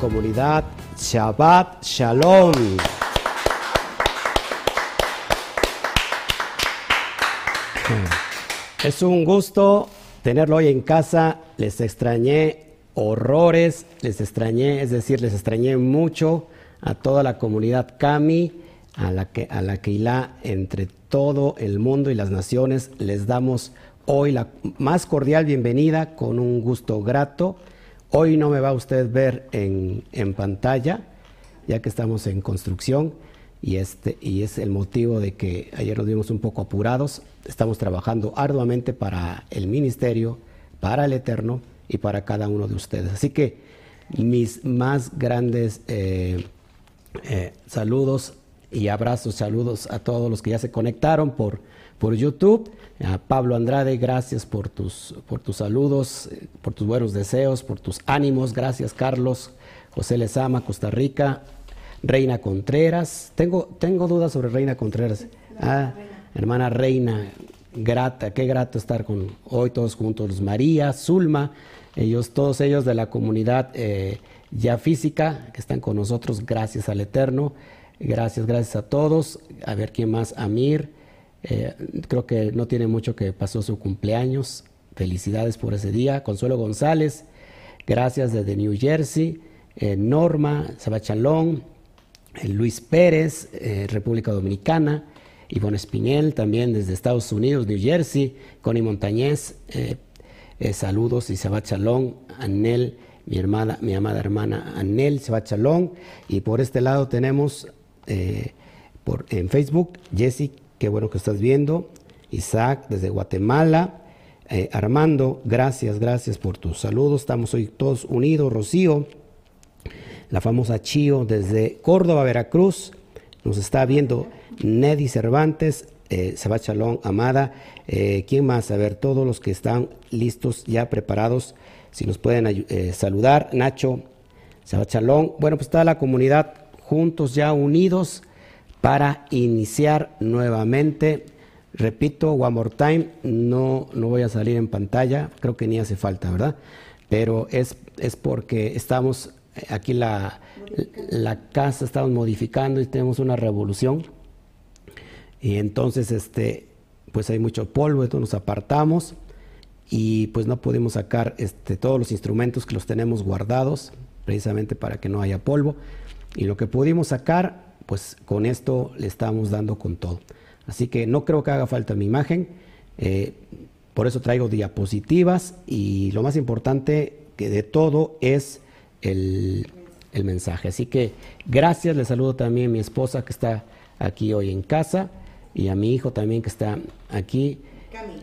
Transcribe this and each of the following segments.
comunidad. Shabbat Shalom. Es un gusto tenerlo hoy en casa. Les extrañé horrores, les extrañé, es decir, les extrañé mucho a toda la comunidad Kami, a la que a la Keilah entre todo el mundo y las naciones. Les damos hoy la más cordial bienvenida con un gusto grato. Hoy no me va a usted ver en, en pantalla, ya que estamos en construcción y, este, y es el motivo de que ayer nos vimos un poco apurados. Estamos trabajando arduamente para el ministerio, para el Eterno y para cada uno de ustedes. Así que mis más grandes eh, eh, saludos y abrazos, saludos a todos los que ya se conectaron por, por YouTube. Pablo Andrade, gracias por tus, por tus saludos, eh, por tus buenos deseos, por tus ánimos. Gracias, Carlos. José Lezama, Costa Rica. Reina Contreras. Tengo, tengo dudas sobre Reina Contreras. Ah, hermana Reina, grata, qué grato estar con hoy todos juntos. María, Zulma, ellos, todos ellos de la comunidad eh, ya física que están con nosotros, gracias al Eterno. Gracias, gracias a todos. A ver quién más, Amir. Eh, creo que no tiene mucho que pasó su cumpleaños. Felicidades por ese día. Consuelo González, gracias desde New Jersey. Eh, Norma, Sabachalón, Luis Pérez, República Dominicana. Ivonne Espinel, también desde Estados Unidos, New Jersey. Connie Montañez, saludos y Shabbat Shalom. Anel, mi, hermana, mi amada hermana Anel, Shabbat Shalom. Y por este lado tenemos por, en Facebook, Jesse, qué bueno que estás viendo. Isaac, desde Guatemala. Armando, gracias, gracias por tus saludos. Estamos hoy todos unidos. Rocío, la famosa Chío, desde Córdoba, Veracruz. Nos está viendo Neddy Cervantes, eh, Chalón, Amada. ¿Quién más? A ver, todos los que están listos, ya preparados, si nos pueden saludar. Nacho, Chalón. Bueno, pues está la comunidad juntos ya unidos para iniciar nuevamente. Repito, one more time, no, no voy a salir en pantalla, creo que ni hace falta, ¿verdad? Pero es, es porque estamos aquí la, la casa, estamos modificando y tenemos una revolución. Y entonces, este, pues hay mucho polvo, entonces nos apartamos y pues no pudimos sacar este, todos los instrumentos que los tenemos guardados, precisamente para que no haya polvo. Y lo que pudimos sacar, pues con esto le estamos dando con todo. Así que no creo que haga falta mi imagen, eh, por eso traigo diapositivas y lo más importante que de todo es el, el mensaje. Así que gracias, le saludo también a mi esposa que está aquí hoy en casa y a mi hijo también que está aquí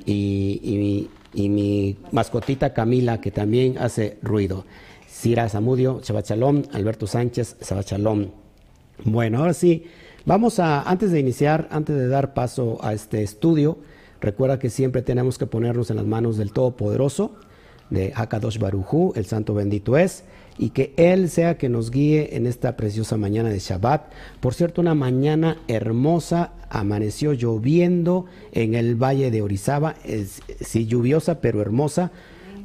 y, y, y, mi mascotita Camila que también hace ruido. Cira Zamudio, Chabachalón, Alberto Sánchez, Chabachalón. Bueno, ahora sí, vamos a, antes de iniciar, antes de dar paso a este estudio, recuerda que siempre tenemos que ponernos en las manos del Todopoderoso, de Hakadosh Barujú, el Santo bendito es, y que Él sea que nos guíe en esta preciosa mañana de Shabbat. Por cierto, una mañana hermosa, amaneció lloviendo en el valle de Orizaba, es, sí lluviosa, pero hermosa,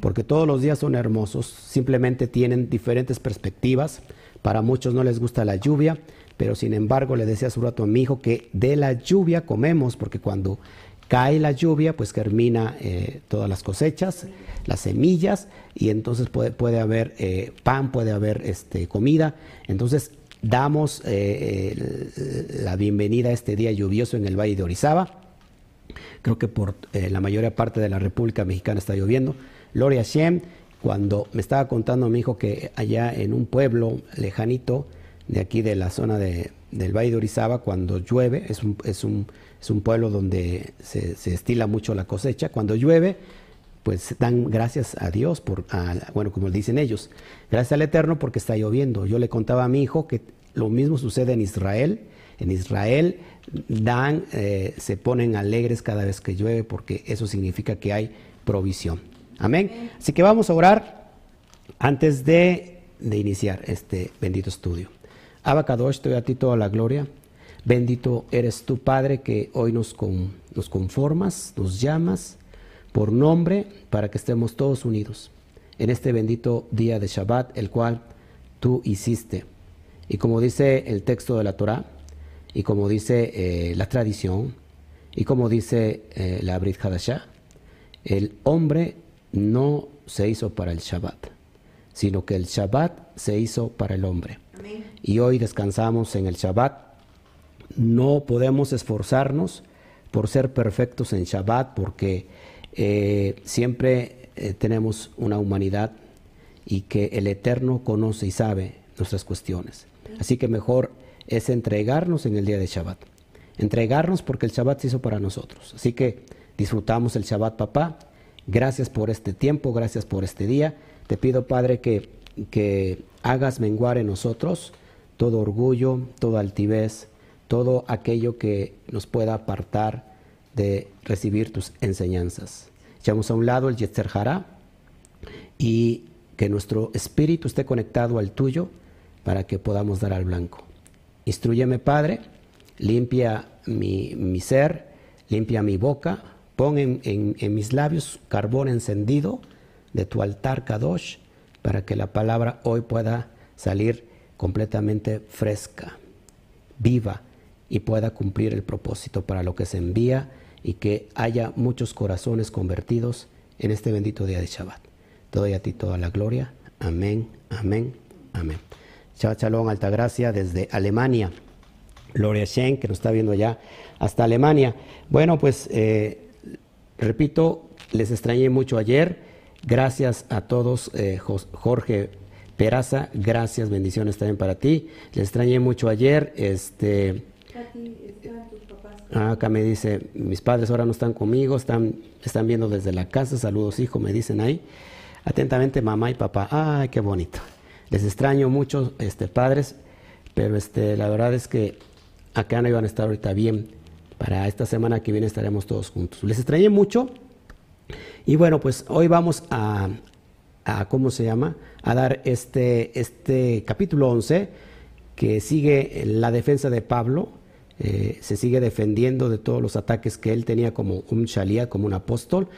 porque todos los días son hermosos, simplemente tienen diferentes perspectivas. Para muchos no les gusta la lluvia, pero sin embargo le decía su rato a mi hijo que de la lluvia comemos, porque cuando cae la lluvia, pues germina eh, todas las cosechas, las semillas, y entonces puede, puede haber eh, pan, puede haber este, comida. Entonces damos eh, la bienvenida a este día lluvioso en el Valle de Orizaba. Creo que por la mayor parte de la República Mexicana está lloviendo. Gloria Shem, cuando me estaba contando mi hijo que allá en un pueblo lejanito de aquí de la zona de, del Valle de Orizaba, cuando llueve, es un, es un es un pueblo donde se, se, estila mucho la cosecha. Cuando llueve, pues dan gracias a Dios, por, a, bueno, como dicen ellos, gracias al Eterno porque está lloviendo. Yo le contaba a mi hijo que lo mismo sucede en Israel. En Israel dan, eh, se ponen alegres cada vez que llueve porque eso significa que hay provisión. Amén. Así que vamos a orar antes de, de iniciar este bendito estudio. Abacadosh, te doy a ti toda la gloria. Bendito eres tú, Padre, que hoy nos, nos conformas, nos llamas por nombre para que estemos todos unidos en este bendito día de Shabbat, el cual tú hiciste. Y como dice el texto de la Torah, y como dice eh, la tradición, y como dice eh, la Brit Hadashah, el hombre no se hizo para el Shabbat, sino que el Shabbat se hizo para el hombre. Y hoy descansamos en el Shabbat. No podemos esforzarnos por ser perfectos en Shabbat porque eh, siempre tenemos una humanidad y que el Eterno conoce y sabe nuestras cuestiones. Así que mejor es entregarnos en el día de Shabbat. Entregarnos porque el Shabbat se hizo para nosotros. Así que disfrutamos el Shabbat, papá. Gracias por este tiempo, gracias por este día. Te pido, Padre, que, que hagas menguar en nosotros todo orgullo, toda altivez, todo aquello que nos pueda apartar de recibir tus enseñanzas. Echamos a un lado el Yetzer Hará y que nuestro espíritu esté conectado al tuyo para que podamos dar al blanco. Instruyeme, Padre, limpia mi, ser, limpia mi boca, pon en, mis labios carbón encendido de tu altar Kadosh, para que la palabra hoy pueda salir completamente fresca, viva y pueda cumplir el propósito para lo que se envía y que haya muchos corazones convertidos en este bendito día de Shabbat. Te doy a ti toda la gloria. Amén, amén, amén. Shabbat Shalom, Alta Gracia, desde Alemania. Gloria Shen, que nos está viendo allá hasta Alemania. Bueno, pues eh, repito, les extrañé mucho ayer. Gracias a todos, eh, Jorge Peraza, gracias, bendiciones también para ti. Les extrañé mucho ayer. Este, ah, acá me dice, mis padres ahora no están conmigo, están, están viendo desde la casa. Saludos, hijo, me dicen ahí. Atentamente, mamá y papá. Ay, qué bonito. Les extraño mucho, este, padres, pero este, la verdad es que acá no iban a estar ahorita bien. Para esta semana que viene estaremos todos juntos. Les extrañé mucho. Y bueno, pues hoy vamos a, ¿cómo se llama? A dar este, este capítulo 11 que sigue la defensa de Pablo. Eh, se sigue defendiendo de todos los ataques que él tenía como un shalía, como un apóstol.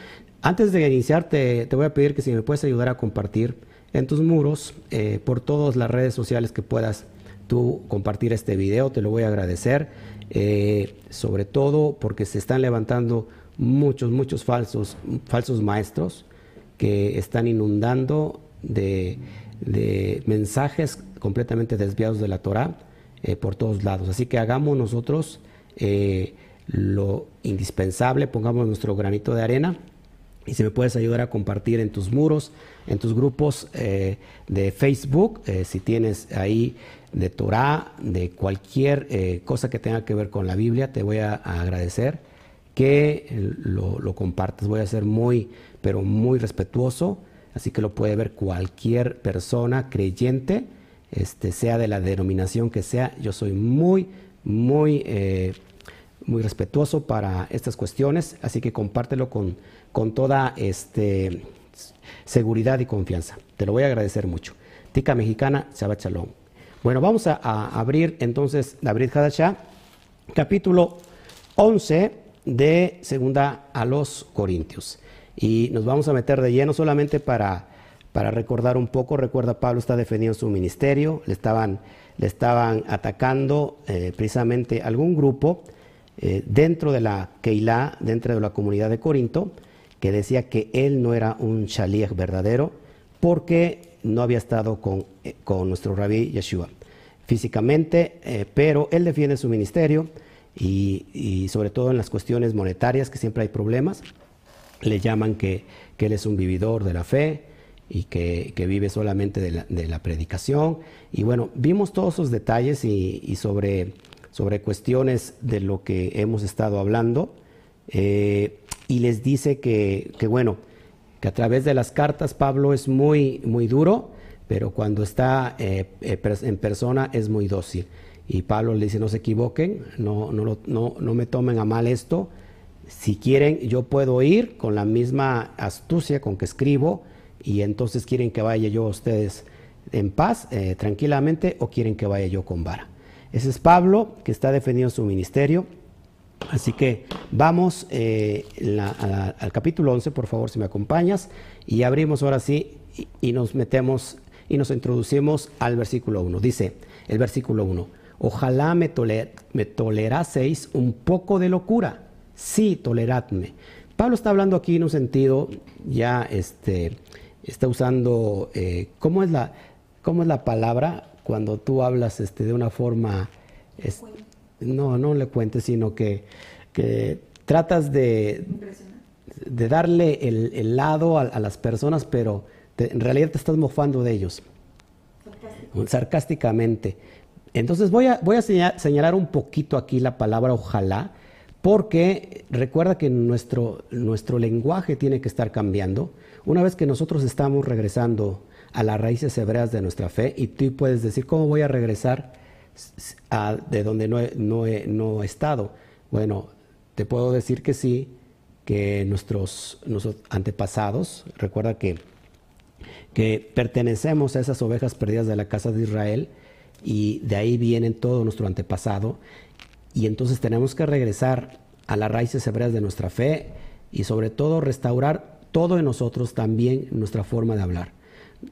Antes de iniciar, te, voy a pedir que si me puedes ayudar a compartir en tus muros, eh, por todas las redes sociales que puedas tú compartir este video, te lo voy a agradecer, eh, sobre todo porque se están levantando muchos, muchos falsos, falsos maestros que están inundando de, mensajes completamente desviados de la Torah eh, por todos lados. Así que hagamos nosotros lo indispensable, pongamos nuestro granito de arena y si me puedes ayudar a compartir en tus muros, en tus grupos eh, de Facebook, eh, si tienes ahí de Torah, de cualquier eh, cosa que tenga que ver con la Biblia, te voy a, agradecer que lo, compartas. Voy a ser muy, pero muy respetuoso, así que lo puede ver cualquier persona creyente, este, sea de la denominación que sea. Yo soy muy, muy, muy respetuoso para estas cuestiones, así que compártelo con con toda este, seguridad y confianza. Te lo voy a agradecer mucho. Tica Mexicana, Shabbat Shalom. Bueno, vamos a, abrir entonces Brit Hadashah, capítulo 11 de segunda a los Corintios. Y nos vamos a meter de lleno solamente para, para recordar un poco. Recuerda, Pablo está defendiendo su ministerio, le estaban, le estaban atacando eh, precisamente algún grupo eh, dentro de la Keilah, dentro de la comunidad de Corinto, que decía que él no era un shaliach verdadero porque no había estado con, eh, con nuestro rabí Yeshua físicamente, pero él defiende su ministerio y, sobre todo en las cuestiones monetarias, que siempre hay problemas, le llaman que, él es un vividor de la fe y que, vive solamente de la, predicación. Y bueno, vimos todos esos detalles y, sobre, sobre cuestiones de lo que hemos estado hablando. Eh, y les dice que, bueno, que a través de las cartas Pablo es muy, muy duro, pero cuando está eh, eh, en persona es muy dócil. Y Pablo le dice, no se equivoquen, no, no, no, no me tomen a mal esto. Si quieren, yo puedo ir con la misma astucia con que escribo y entonces quieren que vaya yo a ustedes en paz, eh, tranquilamente, o quieren que vaya yo con vara. Ese es Pablo que está defendiendo su ministerio Así que vamos eh, al capítulo 11, por favor, si me acompañas, y abrimos ahora sí y, nos metemos y nos introducimos al versículo 1. Dice el versículo 1, ojalá me, me toleraseis un poco de locura. Sí, toleradme. Pablo está hablando aquí en un sentido, ya este, está usando, eh, ¿cómo, es la, ¿cómo es la palabra cuando tú hablas este, de una forma, no, no le cuentes, sino que, que tratas de, de darle el, lado a, las personas, pero en realidad te estás mofando de ellos. Sarcásticamente. Entonces voy a, voy a señalar, un poquito aquí la palabra ojalá, porque recuerda que nuestro, nuestro lenguaje tiene que estar cambiando. Una vez que nosotros estamos regresando a las raíces hebreas de nuestra fe, y tú puedes decir, ¿cómo voy a regresar a, de donde no no, no he estado? Bueno, te puedo decir que sí, que nuestros, antepasados, recuerda que, que pertenecemos a esas ovejas perdidas de la casa de Israel y de ahí viene todo nuestro antepasado y entonces tenemos que regresar a las raíces hebreas de nuestra fe y sobre todo restaurar todo en nosotros también nuestra forma de hablar,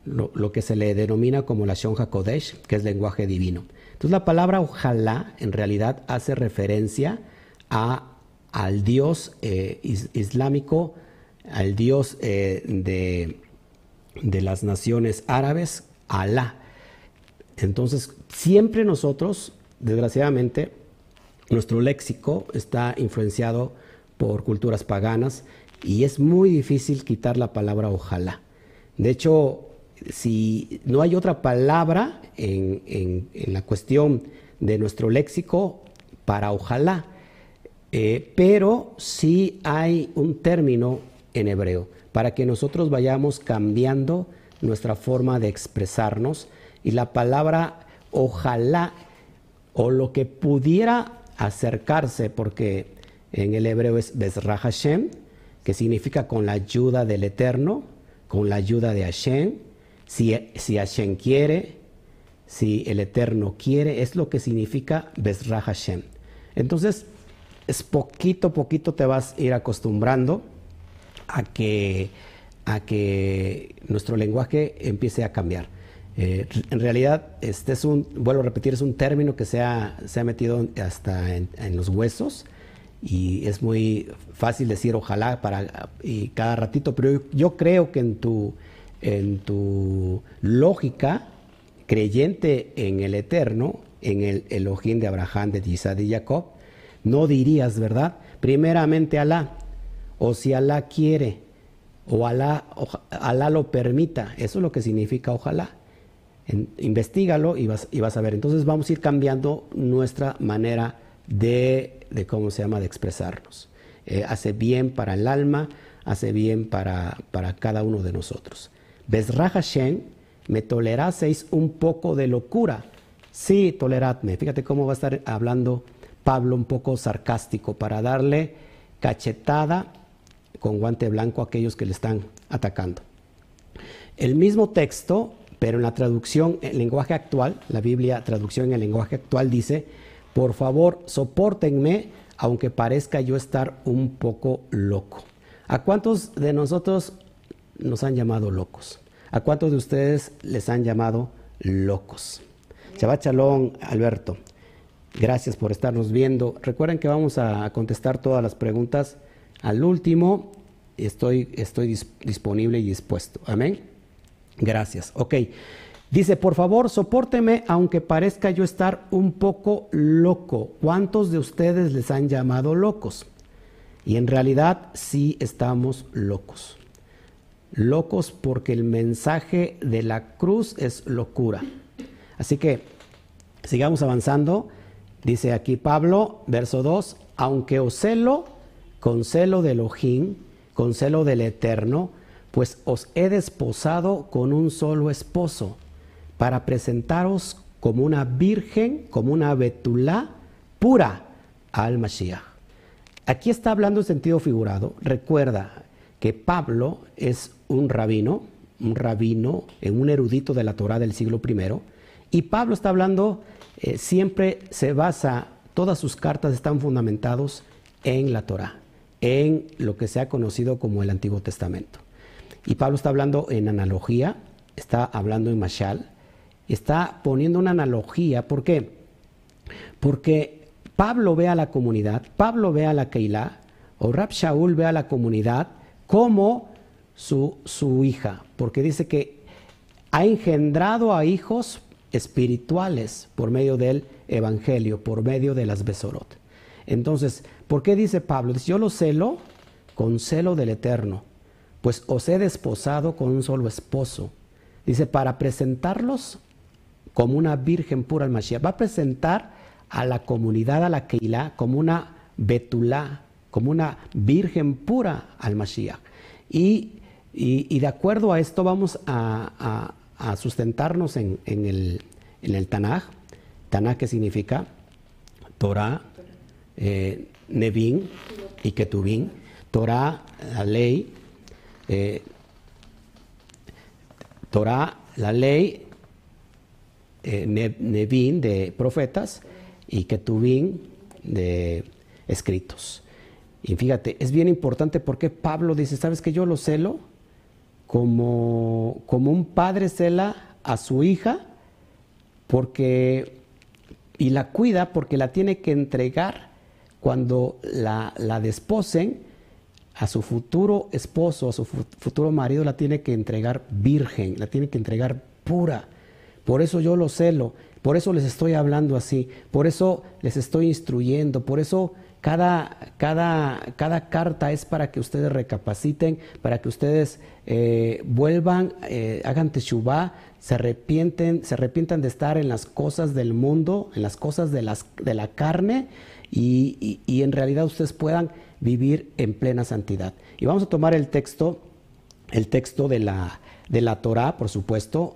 lo, que se le denomina como la Shonja Kodesh, que es lenguaje divino. Entonces la palabra ojalá en realidad hace referencia a al Dios eh, islámico, al Dios eh, de, de, las naciones árabes, Alá. Entonces, siempre nosotros, desgraciadamente, nuestro léxico está influenciado por culturas paganas y es muy difícil quitar la palabra ojalá. De hecho, si no hay otra palabra en, en la cuestión de nuestro léxico para ojalá, eh, pero sí hay un término en hebreo para que nosotros vayamos cambiando nuestra forma de expresarnos y la palabra ojalá o lo que pudiera acercarse, porque en el hebreo es Bezrah Hashem, que significa con la ayuda del Eterno, con la ayuda de Hashem, si, si Hashem quiere, si el Eterno quiere, es lo que significa Bezrah Hashem. Entonces, es poquito a poquito te vas a ir acostumbrando a que, a que nuestro lenguaje empiece a cambiar. Eh, en realidad, este es un, vuelvo a repetir, es un término que se ha, se ha metido hasta en, los huesos y es muy fácil decir ojalá para y cada ratito, pero yo, creo que en tu, en tu lógica creyente en el eterno, en el Elohim de Abraham, de Isaac y Jacob, no dirías, ¿verdad? Primeramente Alá, o si Alá quiere, o Alá, Alá lo permita, eso es lo que significa ojalá. Investígalo y vas, y vas a ver. Entonces vamos a ir cambiando nuestra manera de, de cómo se llama, de expresarnos. Eh, hace bien para el alma, hace bien para, para cada uno de nosotros. Bezrah Hashem, me toleraseis un poco de locura. Sí, toleradme. Fíjate cómo va a estar hablando Pablo un poco sarcástico para darle cachetada con guante blanco a aquellos que le están atacando. El mismo texto, pero en la traducción en lenguaje actual, la Biblia traducción en el lenguaje actual dice, por favor, soportenme aunque parezca yo estar un poco loco. ¿A cuántos de nosotros nos han llamado locos? ¿A cuántos de ustedes les han llamado locos? Chava Chalón, Alberto. Gracias por estarnos viendo. Recuerden que vamos a contestar todas las preguntas al último. Estoy, estoy disponible y dispuesto. Amén. Gracias. Ok. Dice, por favor, soporteme aunque parezca yo estar un poco loco. ¿Cuántos de ustedes les han llamado locos? Y en realidad sí estamos locos. Locos porque el mensaje de la cruz es locura. Así que sigamos avanzando. Dice aquí Pablo, verso 2, aunque os celo con celo de Elohim, con celo del Eterno, pues os he desposado con un solo esposo, para presentaros como una virgen, como una betulá pura al Mashiach. Aquí está hablando en sentido figurado. Recuerda que Pablo es un rabino, un rabino, un erudito de la Torah del siglo I, y Pablo está hablando eh, siempre se basa, todas sus cartas están fundamentados en la Torah, en lo que se ha conocido como el Antiguo Testamento. Y Pablo está hablando en analogía, está hablando en Mashal, está poniendo una analogía. ¿Por qué? Porque Pablo ve a la comunidad, Pablo ve a la Keilah, o Rab Shaul ve a la comunidad como su, su hija, porque dice que ha engendrado a hijos espirituales por medio del Evangelio, por medio de las Besorot. Entonces, ¿por qué dice Pablo? Dice, yo lo celo con celo del Eterno, pues os he desposado con un solo esposo. Dice, para presentarlos como una virgen pura al Mashiach. Va a presentar a la comunidad, a la Keilah, como una Betulá, como una virgen pura al Mashiach. Y, de acuerdo a esto vamos a, sustentarnos en, el, en el Tanaj. Tanaj que significa Torah, eh, Nevin y Ketubin. Torah, la ley, eh, Torah, la ley, eh, Nevin de profetas y Ketubin de escritos. Y fíjate, es bien importante porque Pablo dice, ¿sabes que yo lo celo? Como, como un padre cela a su hija porque y la cuida porque la tiene que entregar cuando la, la desposen a su futuro esposo, a su futuro marido, la tiene que entregar virgen, la tiene que entregar pura. Por eso yo lo celo, por eso les estoy hablando así, por eso les estoy instruyendo, por eso cada, cada, cada carta es para que ustedes recapaciten, para que ustedes eh, vuelvan, eh, hagan teshuvah, se arrepienten, se arrepientan de estar en las cosas del mundo, en las cosas de, las, de la carne, y, en realidad ustedes puedan vivir en plena santidad. Y vamos a tomar el texto, el texto de la, de la Torah, por supuesto,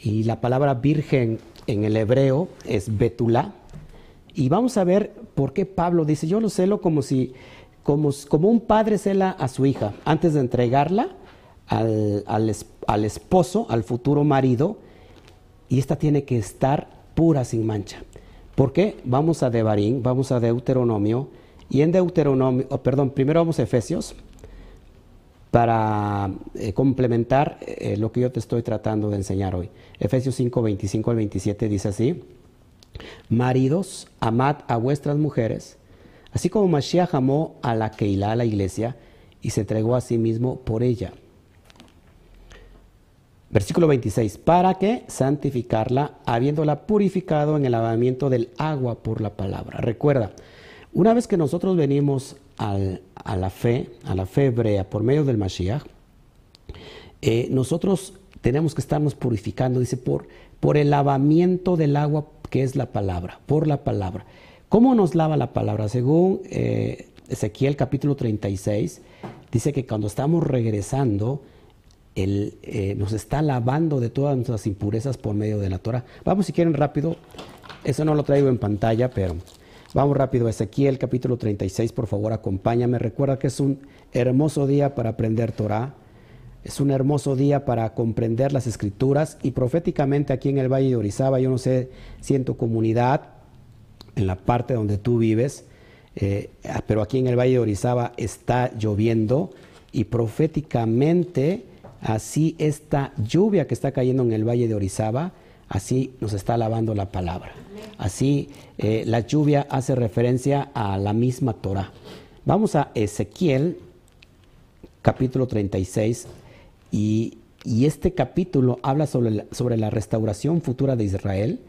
y la palabra virgen en el hebreo es betulá. Y vamos a ver por qué Pablo dice, yo lo celo como si, como, como un padre cela a su hija, antes de entregarla al, al, esposo, al futuro marido, y esta tiene que estar pura sin mancha. ¿Por qué? Vamos a Devarim, vamos a Deuteronomio, y en Deuteronomio, oh, perdón, primero vamos a Efesios, para eh, complementar eh, lo que yo te estoy tratando de enseñar hoy. Efesios 5, 25 al 27 dice así, Maridos, amad a vuestras mujeres, así como Mashiach amó a la Keilah, a la iglesia, y se entregó a sí mismo por ella. Versículo 26, para que santificarla, habiéndola purificado en el lavamiento del agua por la palabra. Recuerda, una vez que nosotros venimos a la fe, a la fe hebrea por medio del Mashiach, eh, nosotros tenemos que estarnos purificando, dice, por, por el lavamiento del agua que es la palabra, por la palabra. ¿Cómo nos lava la palabra? Según eh, Ezequiel capítulo 36, dice que cuando estamos regresando, él, eh, nos está lavando de todas nuestras impurezas por medio de la Torah. Vamos si quieren rápido, eso no lo traigo en pantalla, pero vamos rápido. Ezequiel capítulo 36, por favor acompáñame. Recuerda que es un hermoso día para aprender Torah. Es un hermoso día para comprender las escrituras y proféticamente aquí en el Valle de Orizaba, yo no sé si en tu comunidad, en la parte donde tú vives, eh, pero aquí en el Valle de Orizaba está lloviendo y proféticamente así esta lluvia que está cayendo en el Valle de Orizaba, así nos está lavando la palabra. Así eh, la lluvia hace referencia a la misma Torah. Vamos a Ezequiel capítulo 36 y, este capítulo habla sobre la, sobre la restauración futura de Israel,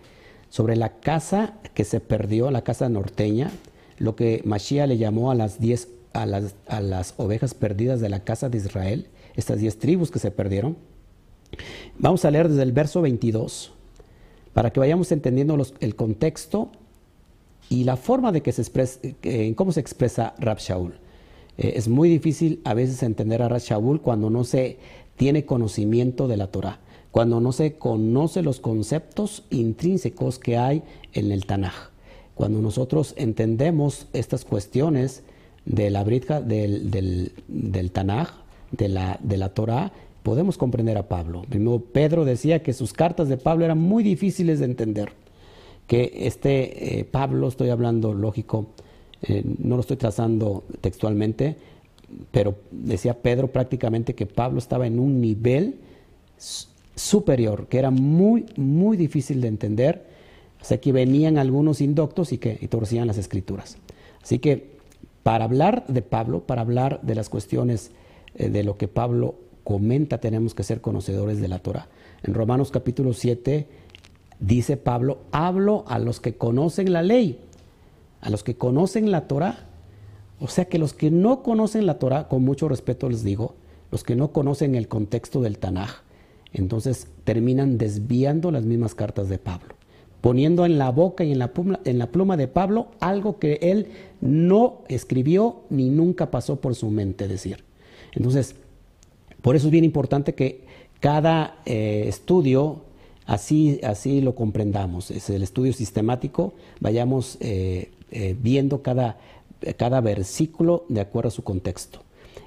sobre la casa que se perdió, la casa norteña, lo que Mashiach le llamó a las diez a las, a las ovejas perdidas de la casa de Israel, estas diez tribus que se perdieron. Vamos a leer desde el verso 22 para que vayamos entendiendo el contexto y la forma de que se expresa, en cómo se expresa Rab Shaul. Eh, es muy difícil a veces entender a Rab Shaul cuando no se tiene conocimiento de la Torah, cuando no se conoce los conceptos intrínsecos que hay en el Tanaj. Cuando nosotros entendemos estas cuestiones de la Britja, del, del, Tanaj, de la, de la Torah, podemos comprender a Pablo. Primero, Pedro decía que sus cartas de Pablo eran muy difíciles de entender. Que este eh, Pablo, estoy hablando lógico, eh, no lo estoy trazando textualmente, pero decía Pedro prácticamente que Pablo estaba en un nivel superior, que era muy, muy difícil de entender. O sea, que venían algunos indoctos y que torcían las escrituras. Así que para hablar de Pablo, para hablar de las cuestiones de lo que Pablo comenta, tenemos que ser conocedores de la Torah. En Romanos capítulo 7 dice Pablo, hablo a los que conocen la ley, a los que conocen la Torah. O sea que los que no conocen la Torah, con mucho respeto les digo, los que no conocen el contexto del Tanaj, entonces terminan desviando las mismas cartas de Pablo, poniendo en la boca y en la, pluma, en la pluma de Pablo algo que él no escribió ni nunca pasó por su mente decir. Entonces, por eso es bien importante que cada eh, estudio así, así lo comprendamos, es el estudio sistemático, vayamos eh, eh, viendo cada, cada versículo de acuerdo a su contexto.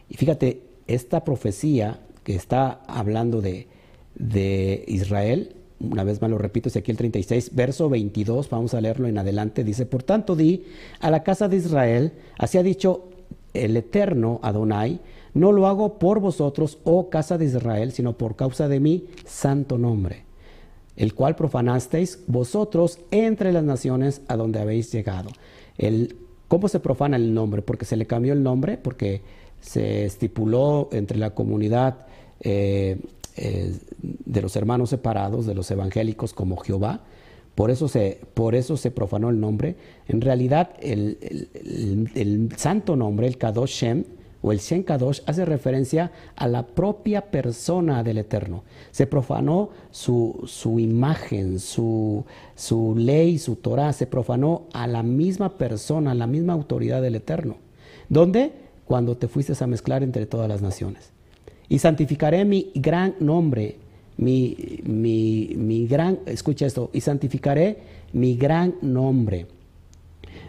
Y fíjate, esta profecía que está hablando de, de Israel, una vez más lo repito, Ezequiel 36, verso 22, vamos a leerlo en adelante, dice, por tanto di a la casa de Israel, así ha dicho el eterno Adonai, no lo hago por vosotros, oh casa de Israel, sino por causa de mi santo nombre, el cual profanasteis vosotros entre las naciones a donde habéis llegado. El, ¿Cómo se profana el nombre? Porque se le cambió el nombre, porque se estipuló entre la comunidad eh, eh, de los hermanos separados, de los evangélicos como Jehová. Por eso se, por eso se profanó el nombre. En realidad, el, santo nombre, el Kadosh o el Shem Kadosh, hace referencia a la propia persona del Eterno. Se profanó su, su imagen, su, su ley, su Torah, se profanó a la misma persona, a la misma autoridad del Eterno. ¿Dónde? Cuando te fuiste a mezclar entre todas las naciones y santificaré mi gran nombre, mi, mi, gran, escucha esto, y santificaré mi gran nombre,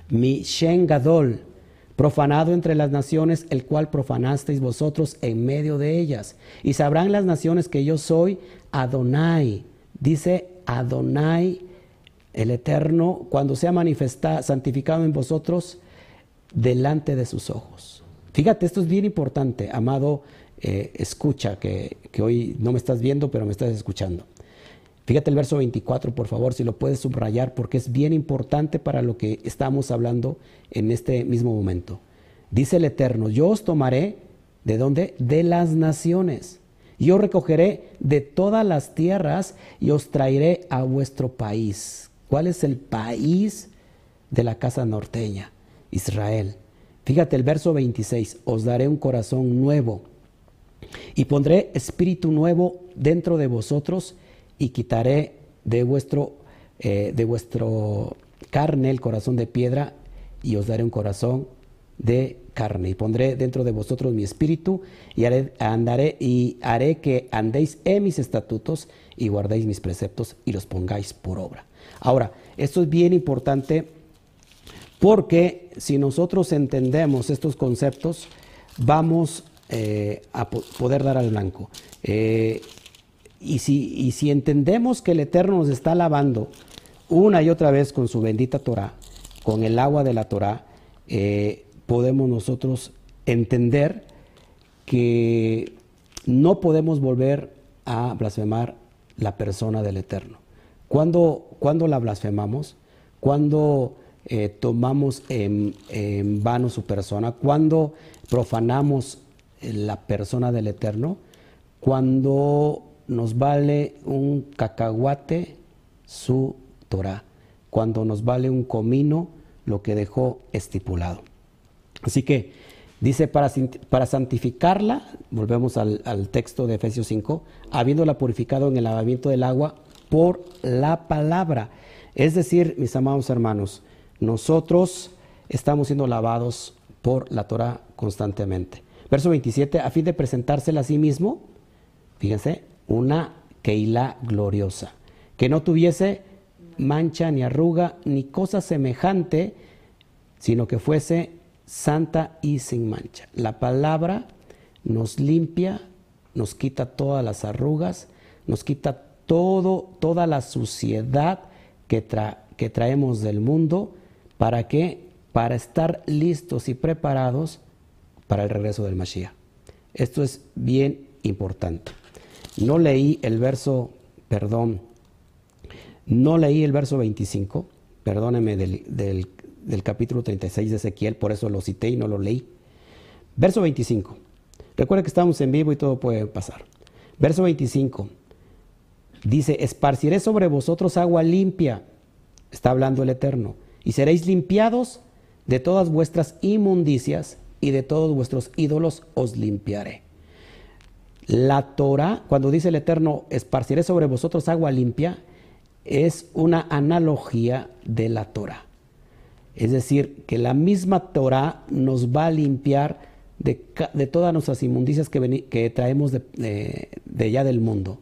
mi Shen Gadol, profanado entre las naciones, el cual profanasteis vosotros en medio de ellas. Y sabrán las naciones que yo soy Adonai. Dice Adonai, el Eterno, cuando sea manifestado, santificado en vosotros delante de sus ojos. Fíjate, esto es bien importante, amado eh, escucha, que, hoy no me estás viendo, pero me estás escuchando. Fíjate el verso 24, por favor, si lo puedes subrayar, porque es bien importante para lo que estamos hablando en este mismo momento. Dice el Eterno, yo os tomaré, ¿de dónde? De las naciones. Yo recogeré de todas las tierras y os traeré a vuestro país. ¿Cuál es el país de la casa norteña? Israel. Fíjate el verso 26, os daré un corazón nuevo y pondré espíritu nuevo dentro de vosotros y quitaré de vuestro, eh, de vuestro carne el corazón de piedra y os daré un corazón de carne. Y pondré dentro de vosotros mi espíritu y haré, andaré y haré que andéis en mis estatutos y guardéis mis preceptos y los pongáis por obra. Ahora, esto es bien importante porque si nosotros entendemos estos conceptos, vamos eh, a poder dar al blanco. Eh, y, si, y si entendemos que el Eterno nos está lavando una y otra vez con su bendita Torah, con el agua de la Torah, eh, podemos nosotros entender que no podemos volver a blasfemar la persona del Eterno. Cuando, cuando la blasfemamos, cuando tomamos en, en, vano su persona, cuando profanamos la persona del Eterno cuando nos vale un cacahuate su Torah, cuando nos vale un comino lo que dejó estipulado. Así que dice, para, para santificarla, volvemos al, al, texto de Efesios 5, habiéndola purificado en el lavamiento del agua por la palabra. Es decir, mis amados hermanos, nosotros estamos siendo lavados por la Torah constantemente. Verso 27, a fin de presentársela a sí mismo, fíjense, una Keilah gloriosa, que no tuviese mancha ni arruga ni cosa semejante, sino que fuese santa y sin mancha. La palabra nos limpia, nos quita todas las arrugas, nos quita todo, toda la suciedad que, que traemos del mundo. ¿Para qué? Para estar listos y preparados para el regreso del Mashiach. Esto es bien importante. No leí el verso, perdón, no leí el verso 25, perdóneme, del, del capítulo 36 de Ezequiel, por eso lo cité y no lo leí. Verso 25. Recuerda que estamos en vivo y todo puede pasar. Verso 25. Dice, esparciré sobre vosotros agua limpia, está hablando el Eterno, y seréis limpiados de todas vuestras inmundicias y de todos vuestros ídolos os limpiaré. La Torah, cuando dice el Eterno, esparciré sobre vosotros agua limpia, es una analogía de la Torah. Es decir, que la misma Torah nos va a limpiar de, todas nuestras inmundicias que, traemos de, de, allá del mundo.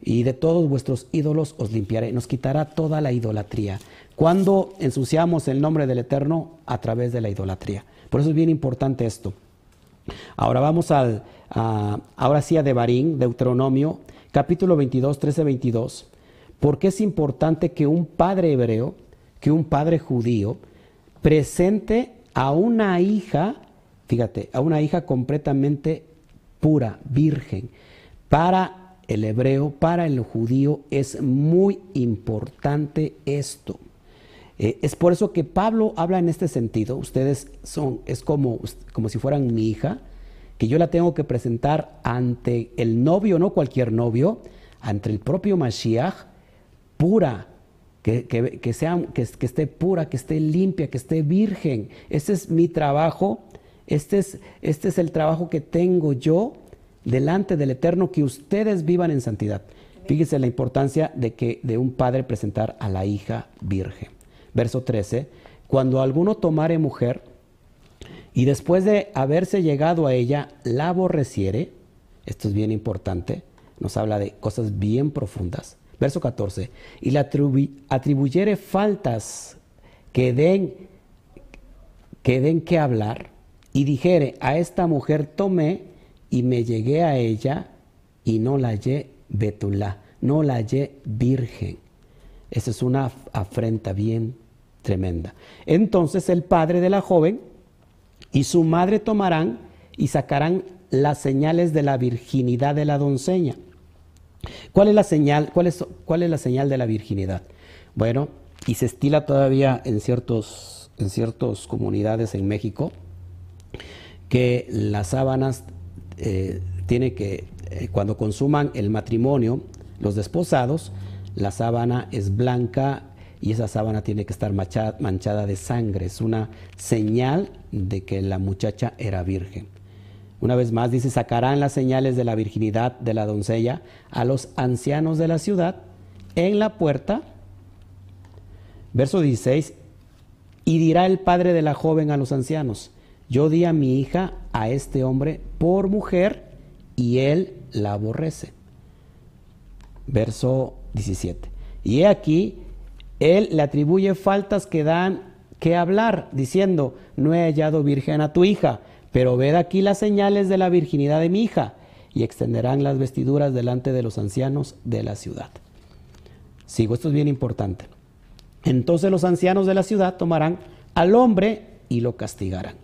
Y de todos vuestros ídolos os limpiaré. Nos quitará toda la idolatría. Cuando ensuciamos el nombre del Eterno a través de la idolatría. Por eso es bien importante esto. Ahora vamos al, ahora sí a Devarim, Deuteronomio, capítulo 22, 13, 22. Porque es importante que un padre hebreo, que un padre judío, presente a una hija, fíjate, a una hija completamente pura, virgen. Para el hebreo, para el judío es muy importante esto. Eh, es por eso que Pablo habla en este sentido. Ustedes son, es como, como si fueran mi hija, que yo la tengo que presentar ante el novio, no cualquier novio, ante el propio Mashiach, pura, que, sea, que, esté pura, que esté limpia, que esté virgen. Este es mi trabajo, este es, este es el trabajo que tengo yo delante del Eterno, que ustedes vivan en santidad. Fíjese la importancia de que de un padre presentar a la hija virgen. Verso 13, cuando alguno tomare mujer y después de haberse llegado a ella la aborreciere, esto es bien importante, nos habla de cosas bien profundas, Verso 14. Y le atribuyere faltas que den, que den que hablar, y dijere, a esta mujer tomé y me llegué a ella y no la hallé betulá, no la hallé virgen. Esa es una afrenta bien tremenda. Entonces el padre de la joven y su madre tomarán y sacarán las señales de la virginidad de la doncella ¿Cuál es la señal? ¿Cuál es, la señal de la virginidad? Bueno, y se estila todavía en ciertos en ciertas comunidades en México que las sábanas eh, tiene que eh, cuando consuman el matrimonio los desposados la sábana es blanca y esa sábana tiene que estar manchada de sangre es una señal de que la muchacha era virgen una vez más dice, sacarán las señales de la virginidad de la doncella a los ancianos de la ciudad en la puerta. Verso 16, y dirá el padre de la joven a los ancianos, yo di a mi hija a este hombre por mujer y él la aborrece. Verso 17, y he aquí, él le atribuye faltas que dan que hablar, diciendo, no he hallado virgen a tu hija pero ved aquí las señales de la virginidad de mi hija, y extenderán las vestiduras delante de los ancianos de la ciudad. Sigo, esto es bien importante. Entonces los ancianos de la ciudad tomarán al hombre y lo castigarán.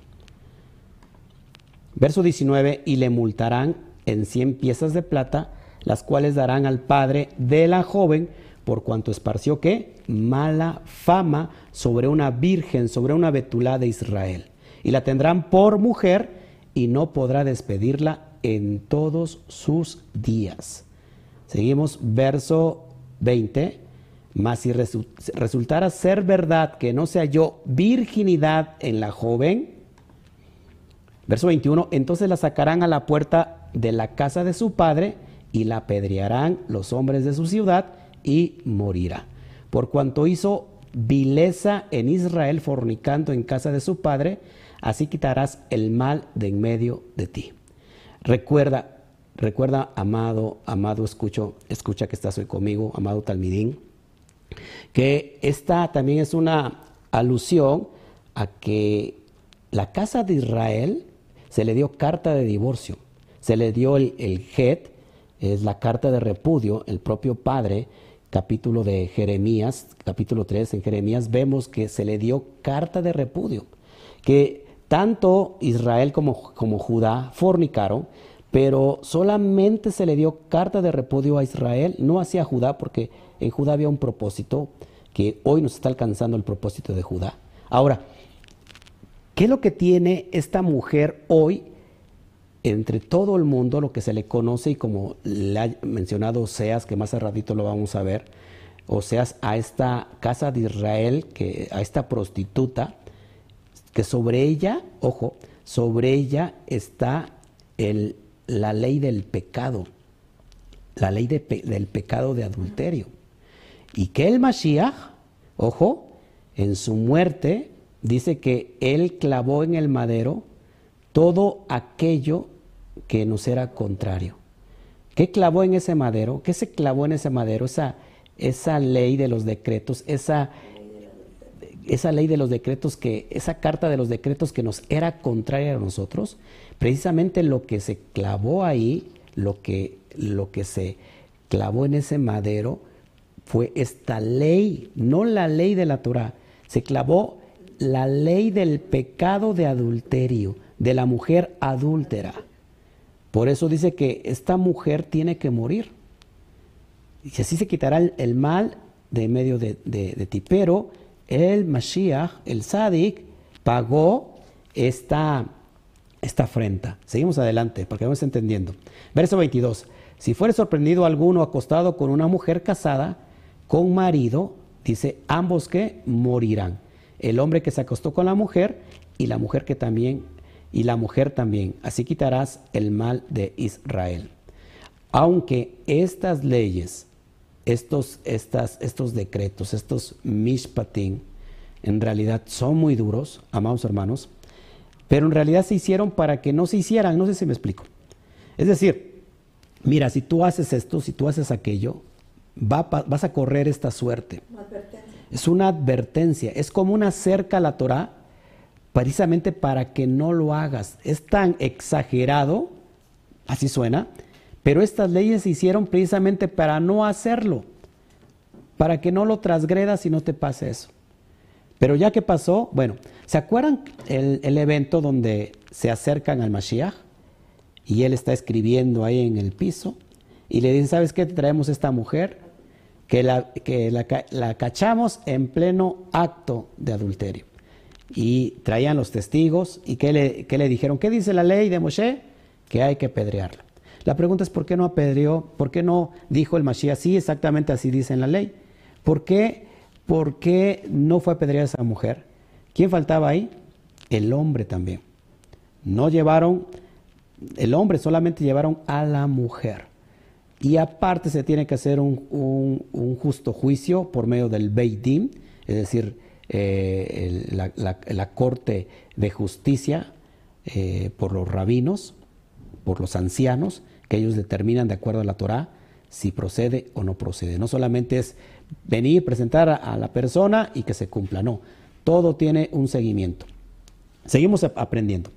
Verso 19, y le multarán en cien piezas de plata, las cuales darán al padre de la joven por cuanto esparció qué? Mala fama sobre una virgen, sobre una betulá de Israel y la tendrán por mujer y no podrá despedirla en todos sus días. Seguimos verso 20. Mas si resultara ser verdad que no se halló virginidad en la joven, verso 21, entonces la sacarán a la puerta de la casa de su padre y la apedrearán los hombres de su ciudad y morirá. Por cuanto hizo vileza en Israel fornicando en casa de su padre, así quitarás el mal de en medio de ti. Recuerda, recuerda, amado, amado, escucho, escucha que estás hoy conmigo, amado Talmidín, que esta también es una alusión a que la casa de Israel se le dio carta de divorcio, se le dio el, el es la carta de repudio, el propio padre, capítulo de Jeremías, capítulo 3 en Jeremías, vemos que se le dio carta de repudio, que tanto Israel como, como Judá fornicaron, pero solamente se le dio carta de repudio a Israel, no hacia Judá, porque en Judá había un propósito que hoy nos está alcanzando el propósito de Judá. Ahora, ¿qué es lo que tiene esta mujer hoy entre todo el mundo, lo que se le conoce y como le ha mencionado Oseas, que más a ratito lo vamos a ver, Oseas a esta casa de Israel, que, a esta prostituta, que sobre ella, ojo, sobre ella está el, la ley del pecado, la ley del pecado de adulterio. Y que el Mashiach, ojo, en su muerte, dice que él clavó en el madero todo aquello que nos era contrario. ¿Qué clavó en ese madero? ¿Qué se clavó en ese madero? Esa, esa ley de los decretos, esa, esa ley de los decretos que, esa carta de los decretos que nos era contraria a nosotros, precisamente lo que se clavó ahí, lo que, lo que se clavó en ese madero, fue esta ley, no la ley de la Torah, se clavó la ley del pecado de adulterio, de la mujer adúltera. Por eso dice que esta mujer tiene que morir. Y así se quitará el, mal de medio de, ti. Pero el Mashiach, el Sadik, pagó esta, esta afrenta. Seguimos adelante, porque vamos entendiendo. Verso 22. Si fuere sorprendido alguno acostado con una mujer casada, con marido, dice, ambos que morirán. El hombre que se acostó con la mujer y la mujer que también y la mujer también. Así quitarás el mal de Israel. Aunque estas leyes, estos, estas, estos decretos, estos mishpatim, en realidad son muy duros, amados hermanos, pero en realidad se hicieron para que no se hicieran, no sé si me explico. Es decir, mira, si tú haces esto, si tú haces aquello, vas a correr esta suerte. Es una advertencia, es como una cerca a la Torah precisamente para que no lo hagas. Es tan exagerado, así suena, pero estas leyes se hicieron precisamente para no hacerlo, para que no lo transgredas y no te pase eso. Pero ya que pasó, bueno, ¿se acuerdan el, evento donde se acercan al Mashiach y él está escribiendo ahí en el piso y le dicen, ¿sabes qué? Te traemos esta mujer que la, que la cachamos en pleno acto de adulterio y traían los testigos y ¿qué le, le dijeron? ¿Qué dice la ley de Moshe? Que hay que apedrearla. La pregunta es ¿por qué no apedreó? ¿Por qué no dijo el Mashiach? Sí, exactamente así dice en la ley. ¿Por qué, ¿Por qué no fue apedreada esa mujer? ¿Quién faltaba ahí? El hombre también. No llevaron, el hombre solamente llevaron a la mujer. Y aparte se tiene que hacer un, un, justo juicio por medio del Beidim, es decir, eh, la, corte de justicia eh, por los rabinos, por los ancianos, que ellos determinan de acuerdo a la Torah si procede o no procede. No solamente es venir, presentar a, la persona y que se cumpla, no. Todo tiene un seguimiento. Seguimos aprendiendo.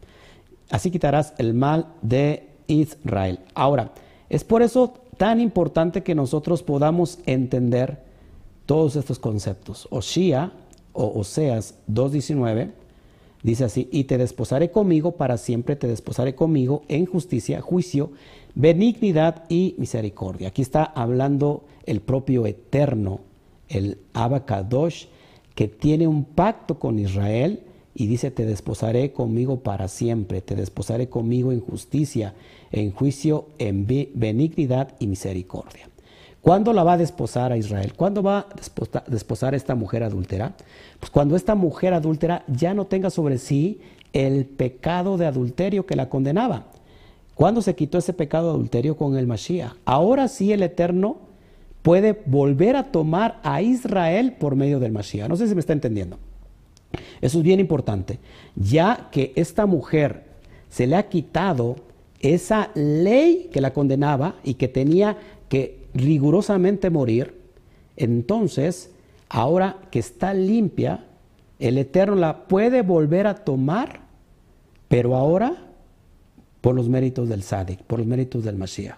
Así quitarás el mal de Israel. Ahora, es por eso tan importante que nosotros podamos entender todos estos conceptos. Oshia o Oseas 2.19, dice así, y te desposaré conmigo para siempre, te desposaré conmigo en justicia, juicio, benignidad y misericordia. Aquí está hablando el propio Eterno, el Abacadosh, que tiene un pacto con Israel y dice, te desposaré conmigo para siempre, te desposaré conmigo en justicia, en juicio, en benignidad y misericordia. ¿Cuándo la va a desposar a Israel? ¿Cuándo va a desposar a esta mujer adúltera? Pues cuando esta mujer adúltera ya no tenga sobre sí el pecado de adulterio que la condenaba. ¿Cuándo se quitó ese pecado de adulterio con el Mashiach? Ahora sí el Eterno puede volver a tomar a Israel por medio del Mashiach. No sé si me está entendiendo. Eso es bien importante. Ya que esta mujer se le ha quitado esa ley que la condenaba y que tenía que rigurosamente morir, entonces, ahora que está limpia, el Eterno la puede volver a tomar, pero ahora por los méritos del Sadik, por los méritos del Mashiach.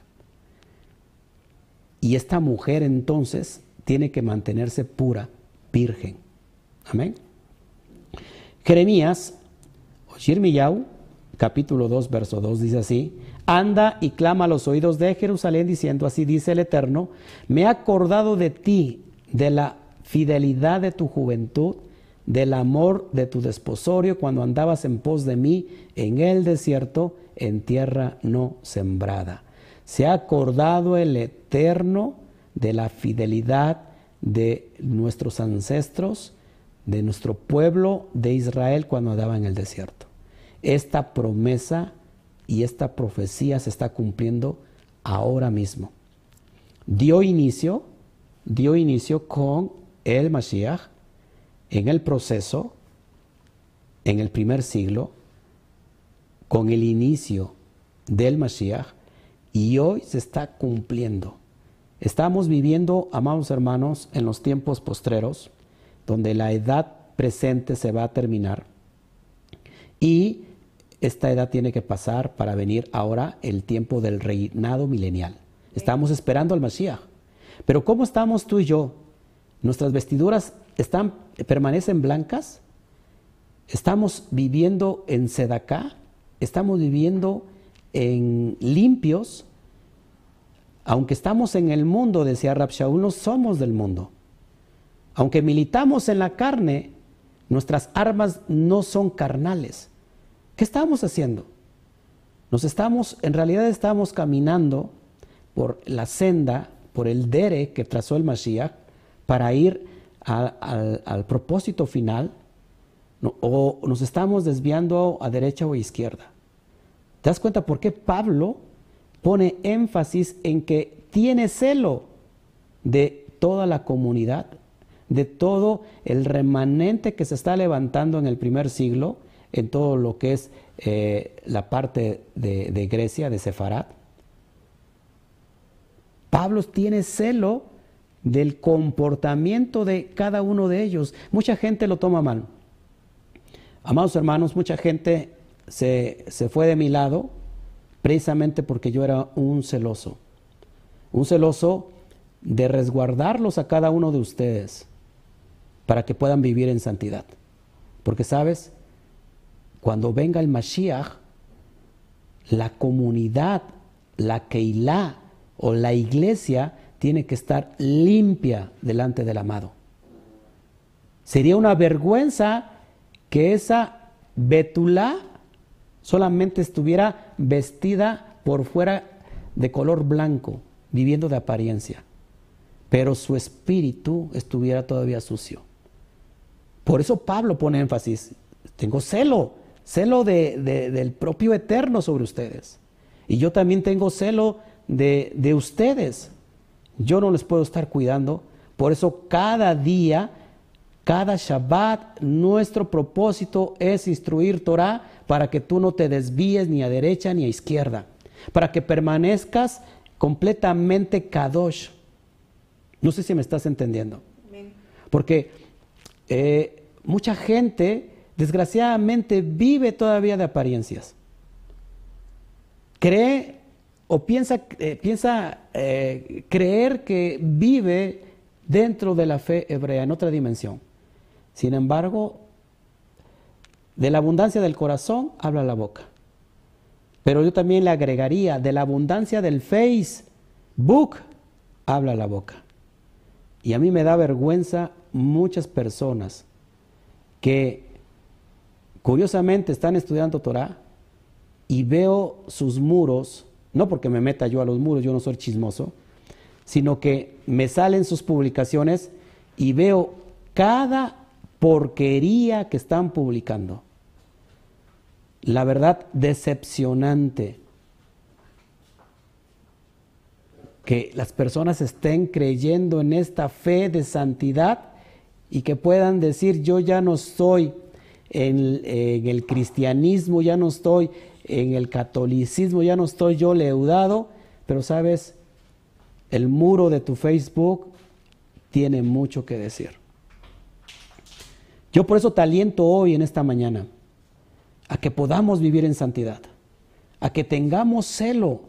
Y esta mujer entonces tiene que mantenerse pura, virgen. Amén. Jeremías, Shirmiyau, capítulo 2, verso 2, dice así, anda y clama a los oídos de Jerusalén diciendo, así dice el Eterno, me he acordado de ti, de la fidelidad de tu juventud, del amor de tu desposorio cuando andabas en pos de mí en el desierto, en tierra no sembrada. Se ha acordado el Eterno de la fidelidad de nuestros ancestros, de nuestro pueblo de Israel cuando andaba en el desierto. Esta promesa y esta profecía se está cumpliendo ahora mismo. Dio inicio, dio inicio con el Mashiach en el proceso, en el primer siglo, con el inicio del Mashiach, y hoy se está cumpliendo. Estamos viviendo, amados hermanos, en los tiempos postreros, donde la edad presente se va a terminar y esta edad tiene que pasar para venir ahora el tiempo del reinado milenial. Estamos esperando al Mashiach. Pero ¿cómo estamos tú y yo? ¿Nuestras vestiduras están, permanecen blancas? ¿Estamos viviendo en sedacá? ¿Estamos viviendo en limpios? Aunque estamos en el mundo, decía Rab no somos del mundo. Aunque militamos en la carne, nuestras armas no son carnales ¿Qué estamos haciendo? Nos estamos, en realidad estamos caminando por la senda, por el dere que trazó el Mashiach, para ir al, propósito final, o nos estamos desviando a derecha o a izquierda. ¿Te das cuenta por qué Pablo pone énfasis en que tiene celo de toda la comunidad, de todo el remanente que se está levantando en el primer siglo en todo lo que es eh, la parte de, Grecia, de Sefarat. Pablo tiene celo del comportamiento de cada uno de ellos. Mucha gente lo toma mal. Amados hermanos, mucha gente se, se fue de mi lado precisamente porque yo era un celoso. Un celoso de resguardarlos a cada uno de ustedes para que puedan vivir en santidad. Porque sabes, cuando venga el Mashiach, la comunidad, la Keilah o la iglesia tiene que estar limpia delante del amado. Sería una vergüenza que esa Betulá solamente estuviera vestida por fuera de color blanco, viviendo de apariencia, pero su espíritu estuviera todavía sucio. Por eso Pablo pone énfasis, tengo celo, celo del propio Eterno sobre ustedes. Y yo también tengo celo de, de ustedes. Yo no les puedo estar cuidando. Por eso cada día, cada Shabbat, nuestro propósito es instruir Torah para que tú no te desvíes ni a derecha ni a izquierda. Para que permanezcas completamente kadosh. No sé si me estás entendiendo. Porque eh, mucha gente desgraciadamente vive todavía de apariencias. Cree o piensa, eh, piensa eh, creer que vive dentro de la fe hebrea, en otra dimensión. Sin embargo, de la abundancia del corazón habla la boca. Pero yo también le agregaría, de la abundancia del Facebook habla la boca. Y a mí me da vergüenza muchas personas que Curiosamente están estudiando Torah y veo sus muros, no porque me meta yo a los muros, yo no soy chismoso, sino que me salen sus publicaciones y veo cada porquería que están publicando. La verdad, decepcionante que las personas estén creyendo en esta fe de santidad y que puedan decir yo ya no soy en, el cristianismo, ya no estoy en el catolicismo, ya no estoy yo leudado, pero sabes, el muro de tu Facebook tiene mucho que decir. Yo por eso te aliento hoy en esta mañana a que podamos vivir en santidad, a que tengamos celo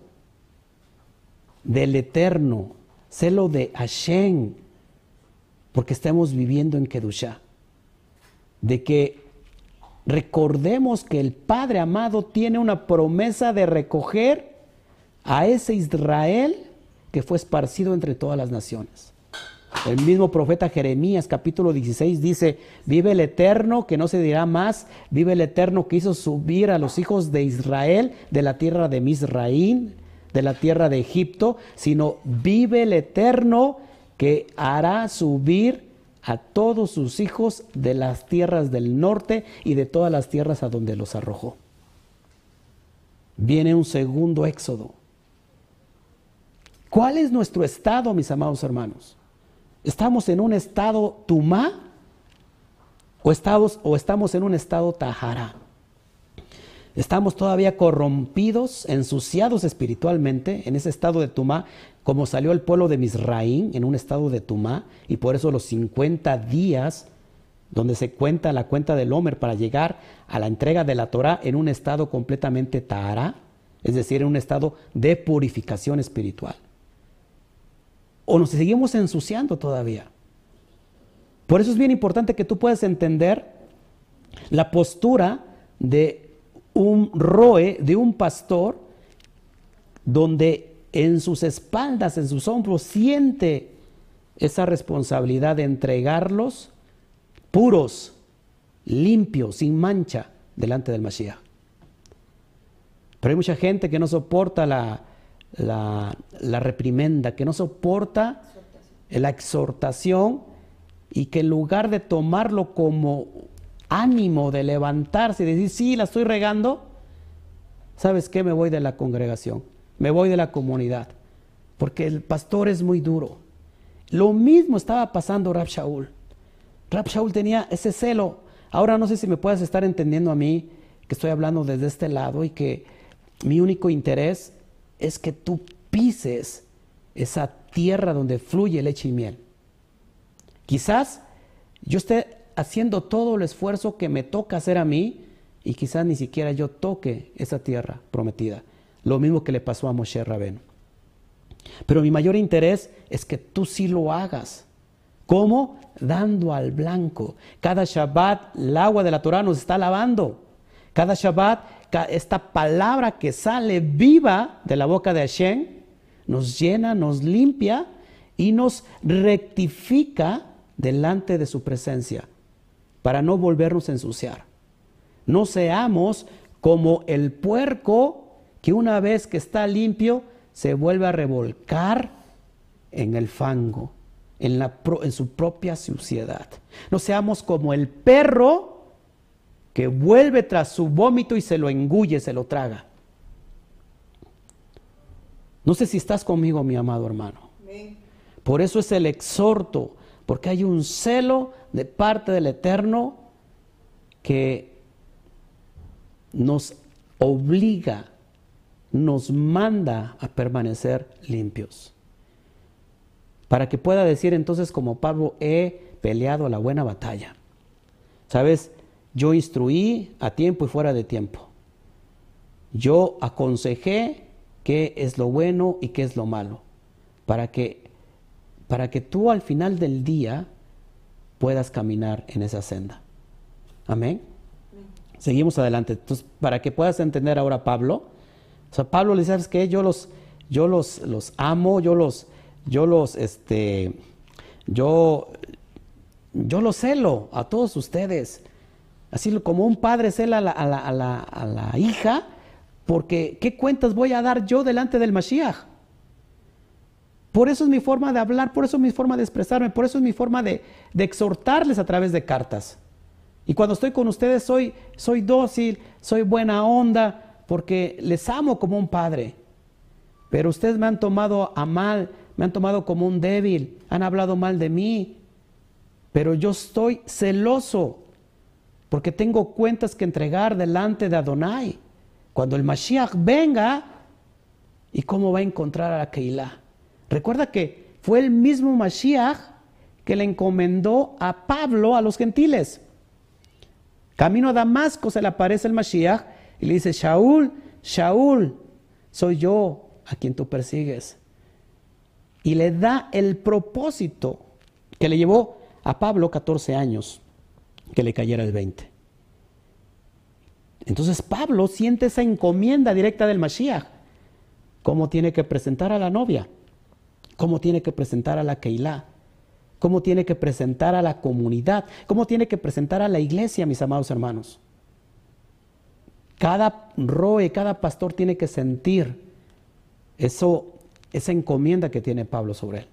del eterno, celo de Hashem, porque estemos viviendo en Kedushá, de que Recordemos que el Padre amado tiene una promesa de recoger a ese Israel que fue esparcido entre todas las naciones. El mismo profeta Jeremías capítulo 16 dice, vive el eterno que no se dirá más, vive el eterno que hizo subir a los hijos de Israel de la tierra de Misraín, de la tierra de Egipto, sino vive el eterno que hará subir a todos sus hijos de las tierras del norte y de todas las tierras a donde los arrojó. Viene un segundo éxodo. ¿Cuál es nuestro estado, mis amados hermanos? ¿Estamos en un estado tumá o estamos, o estamos en un estado tajara? Estamos todavía corrompidos, ensuciados espiritualmente en ese estado de tumá, como salió el pueblo de Misraín en un estado de tumá, y por eso los 50 días donde se cuenta la cuenta del Homer para llegar a la entrega de la Torah en un estado completamente tahara, es decir, en un estado de purificación espiritual o nos seguimos ensuciando todavía. Por eso es bien importante que tú puedas entender la postura de un roe, de un pastor, donde en sus espaldas, en sus hombros, siente esa responsabilidad de entregarlos puros, limpios, sin mancha, delante del Mashiach. Pero hay mucha gente que no soporta la, la, reprimenda, que no soporta la exhortación y que en lugar de tomarlo como ánimo de levantarse y decir, sí, la estoy regando, ¿sabes qué? Me voy de la congregación, me voy de la comunidad, porque el pastor es muy duro. Lo mismo estaba pasando Rab Shaul. Rab Shaul tenía ese celo. Ahora no sé si me puedes estar entendiendo a mí, que estoy hablando desde este lado y que mi único interés es que tú pises esa tierra donde fluye leche y miel. Quizás yo esté haciendo todo el esfuerzo que me toca hacer a mí y quizás ni siquiera yo toque esa tierra prometida. Lo mismo que le pasó a Moshe Rabén. Pero mi mayor interés es que tú sí lo hagas. ¿Cómo? Dando al blanco. Cada Shabbat el agua de la Torah nos está lavando. Cada Shabbat esta palabra que sale viva de la boca de Hashem nos llena, nos limpia y nos rectifica delante de su presencia para no volvernos a ensuciar. No seamos como el puerco que una vez que está limpio se vuelve a revolcar en el fango, en, en su propia suciedad. No seamos como el perro que vuelve tras su vómito y se lo engulle, se lo traga. No sé si estás conmigo, mi amado hermano. Por eso es el exhorto, porque hay un celo de parte del Eterno que nos obliga, nos manda a permanecer limpios. Para que pueda decir entonces como Pablo, he peleado la buena batalla. ¿Sabes? Yo instruí a tiempo y fuera de tiempo. Yo aconsejé qué es lo bueno y qué es lo malo, para que, para que tú al final del día puedas caminar en esa senda. Amén. Seguimos adelante. Entonces, para que puedas entender ahora Pablo, o sea, Pablo le dice, ¿sabes qué? Yo los, yo los, los amo, yo los, yo los, este, yo, yo los celo a todos ustedes. Así como un padre cela a la, hija, porque ¿qué cuentas voy a dar yo delante del Mashiach? Por eso es mi forma de hablar, por eso es mi forma de expresarme, por eso es mi forma de, exhortarles a través de cartas. Y cuando estoy con ustedes soy, soy dócil, soy buena onda, porque les amo como un padre. Pero ustedes me han tomado a mal, me han tomado como un débil, han hablado mal de mí. Pero yo estoy celoso porque tengo cuentas que entregar delante de Adonai. Cuando el Mashiach venga, ¿y cómo va a encontrar a la Keilah? Recuerda que fue el mismo Mashiach que le encomendó a Pablo a los gentiles. Camino a Damasco se le aparece el Mashiach y le dice, Shaul, Shaul, soy yo a quien tú persigues. Y le da el propósito que le llevó a Pablo 14 años que le cayera el 20. Entonces Pablo siente esa encomienda directa del Mashiach. cómo tiene que presentar a la novia, cómo tiene que presentar a la Keilah, cómo tiene que presentar a la comunidad, cómo tiene que presentar a la iglesia, mis amados hermanos. Cada roe, cada pastor tiene que sentir eso, esa encomienda que tiene Pablo sobre él.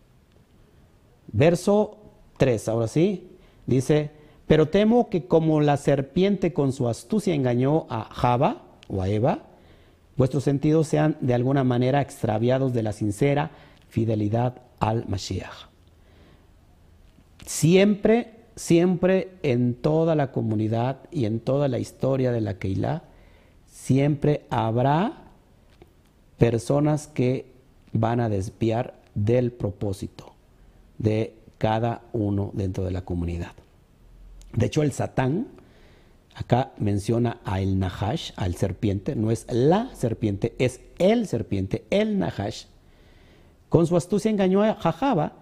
Verso 3, ahora sí, dice, pero temo que como la serpiente con su astucia engañó a Java o a Eva, vuestros sentidos sean de alguna manera extraviados de la sincera fidelidad al Mashiach. Siempre, siempre en toda la comunidad y en toda la historia de la Keilah, siempre habrá personas que van a desviar del propósito de cada uno dentro de la comunidad. De hecho, el Satán, acá menciona a el Nahash, al serpiente, no es la serpiente, es el serpiente, el Nahash. Con su astucia engañó a Jajaba.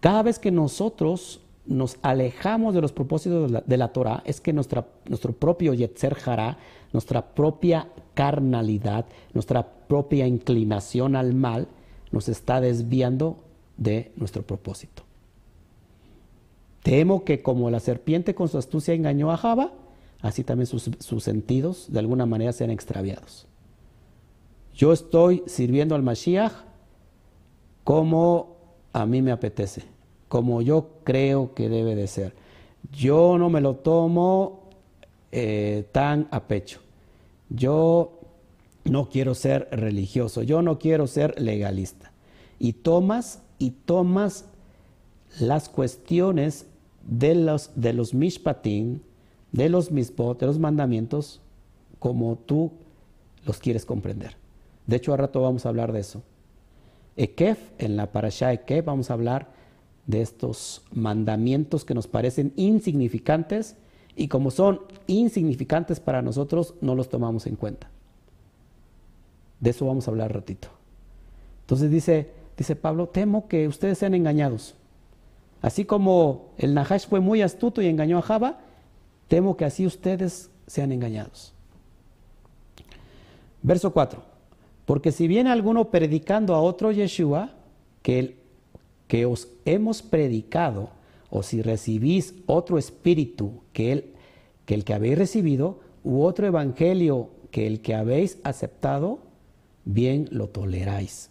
Cada vez que nosotros nos alejamos de los propósitos de la, Torah, es que nuestro propio Yetzer Hará, nuestra propia carnalidad, nuestra propia inclinación al mal, nos está desviando de nuestro propósito. Temo que como la serpiente con su astucia engañó a Java, así también sus, sentidos de alguna manera sean extraviados. Yo estoy sirviendo al Mashiach como a mí me apetece, como yo creo que debe de ser. Yo no me lo tomo eh, tan a pecho. Yo no quiero ser religioso, yo no quiero ser legalista. Y tomas y tomas las cuestiones de los, de los mishpatim, de los misbot, de los mandamientos, como tú los quieres comprender. De hecho, a rato vamos a hablar de eso. Ekef, en la parasha Ekef, vamos a hablar de estos mandamientos que nos parecen insignificantes y como son insignificantes para nosotros, no los tomamos en cuenta. De eso vamos a hablar ratito. Entonces dice, dice Pablo, temo que ustedes sean engañados. Así como el Nahash fue muy astuto y engañó a Java, temo que así ustedes sean engañados. Verso 4. Porque si viene alguno predicando a otro Yeshua, que, el, que os hemos predicado, o si recibís otro espíritu que el, que el que habéis recibido, u otro evangelio que el que habéis aceptado, bien lo toleráis.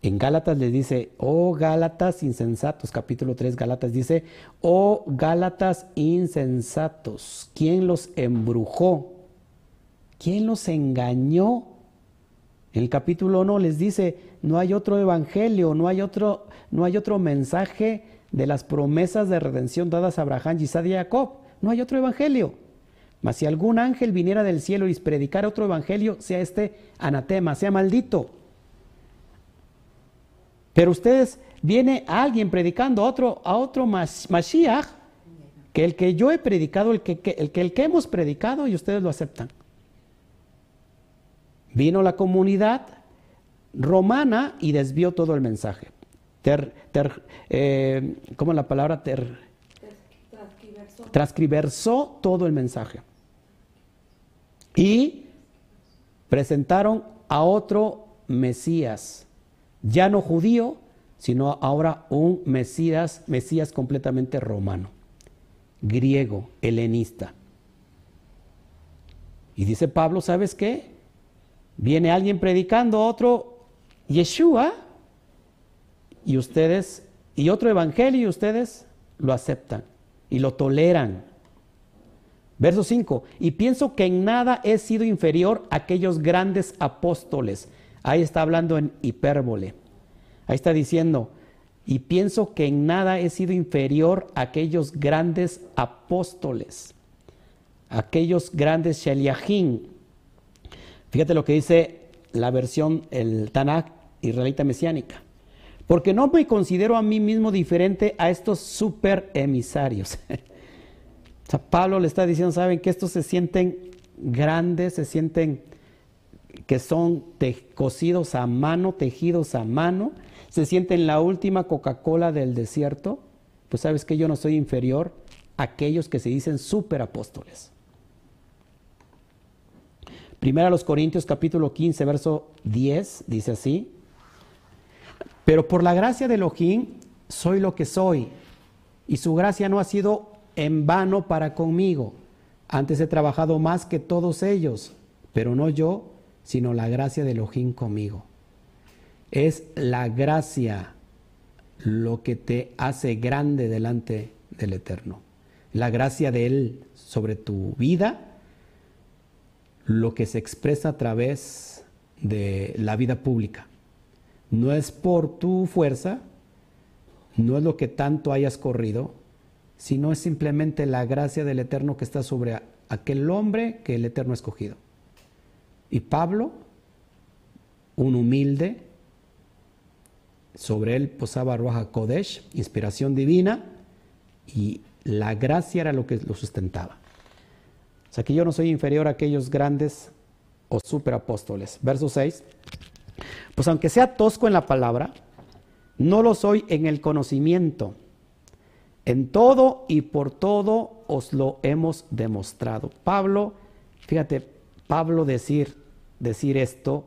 En Gálatas les dice, oh Gálatas insensatos, capítulo 3, Gálatas dice, oh Gálatas insensatos, ¿quién los embrujó? ¿Quién los engañó? En el capítulo 1 les dice, no hay otro evangelio, no hay otro, no hay otro mensaje de las promesas de redención dadas a Abraham, Isaac y Jacob. No hay otro evangelio. Mas si algún ángel viniera del cielo y predicara otro evangelio, sea este anatema, sea maldito. Pero ustedes, viene alguien predicando a otro, a otro Mashiach, que el que yo he predicado, el que, el que, el que hemos predicado, y ustedes lo aceptan. Vino la comunidad romana y desvió todo el mensaje. Ter, eh, ¿Cómo es la palabra? Ter, todo el mensaje. Y presentaron a otro Mesías ya no judío, sino ahora un Mesías, Mesías completamente romano, griego, helenista. Y dice Pablo, ¿sabes qué? Viene alguien predicando otro Yeshua y ustedes, y otro evangelio y ustedes lo aceptan y lo toleran. Verso 5, y pienso que en nada he sido inferior a aquellos grandes apóstoles Ahí está hablando en hipérbole. Ahí está diciendo, y pienso que en nada he sido inferior a aquellos grandes apóstoles, aquellos grandes sheliachim. Fíjate lo que dice la versión, el Tanakh israelita mesiánica. Porque no me considero a mí mismo diferente a estos super emisarios. o sea, Pablo le está diciendo, saben que estos se sienten grandes, se sienten que son cocidos a mano, tejidos a mano, se sienten la última Coca-Cola del desierto, pues sabes que yo no soy inferior a aquellos que se dicen superapóstoles. Primera a los Corintios capítulo 15, verso 10, dice así. Pero por la gracia de Elohim soy lo que soy, y su gracia no ha sido en vano para conmigo. Antes he trabajado más que todos ellos, pero no yo, sino la gracia de Elohim conmigo. Es la gracia lo que te hace grande delante del Eterno. La gracia de Él sobre tu vida, lo que se expresa a través de la vida pública. No es por tu fuerza, no es lo que tanto hayas corrido, sino es simplemente la gracia del Eterno que está sobre aquel hombre que el Eterno ha escogido. Y Pablo, un humilde, sobre él posaba Ruaja Kodesh, inspiración divina, y la gracia era lo que lo sustentaba. O sea que yo no soy inferior a aquellos grandes o superapóstoles. Verso 6. Pues aunque sea tosco en la palabra, no lo soy en el conocimiento. En todo y por todo os lo hemos demostrado. Pablo, fíjate, Pablo decir, decir esto,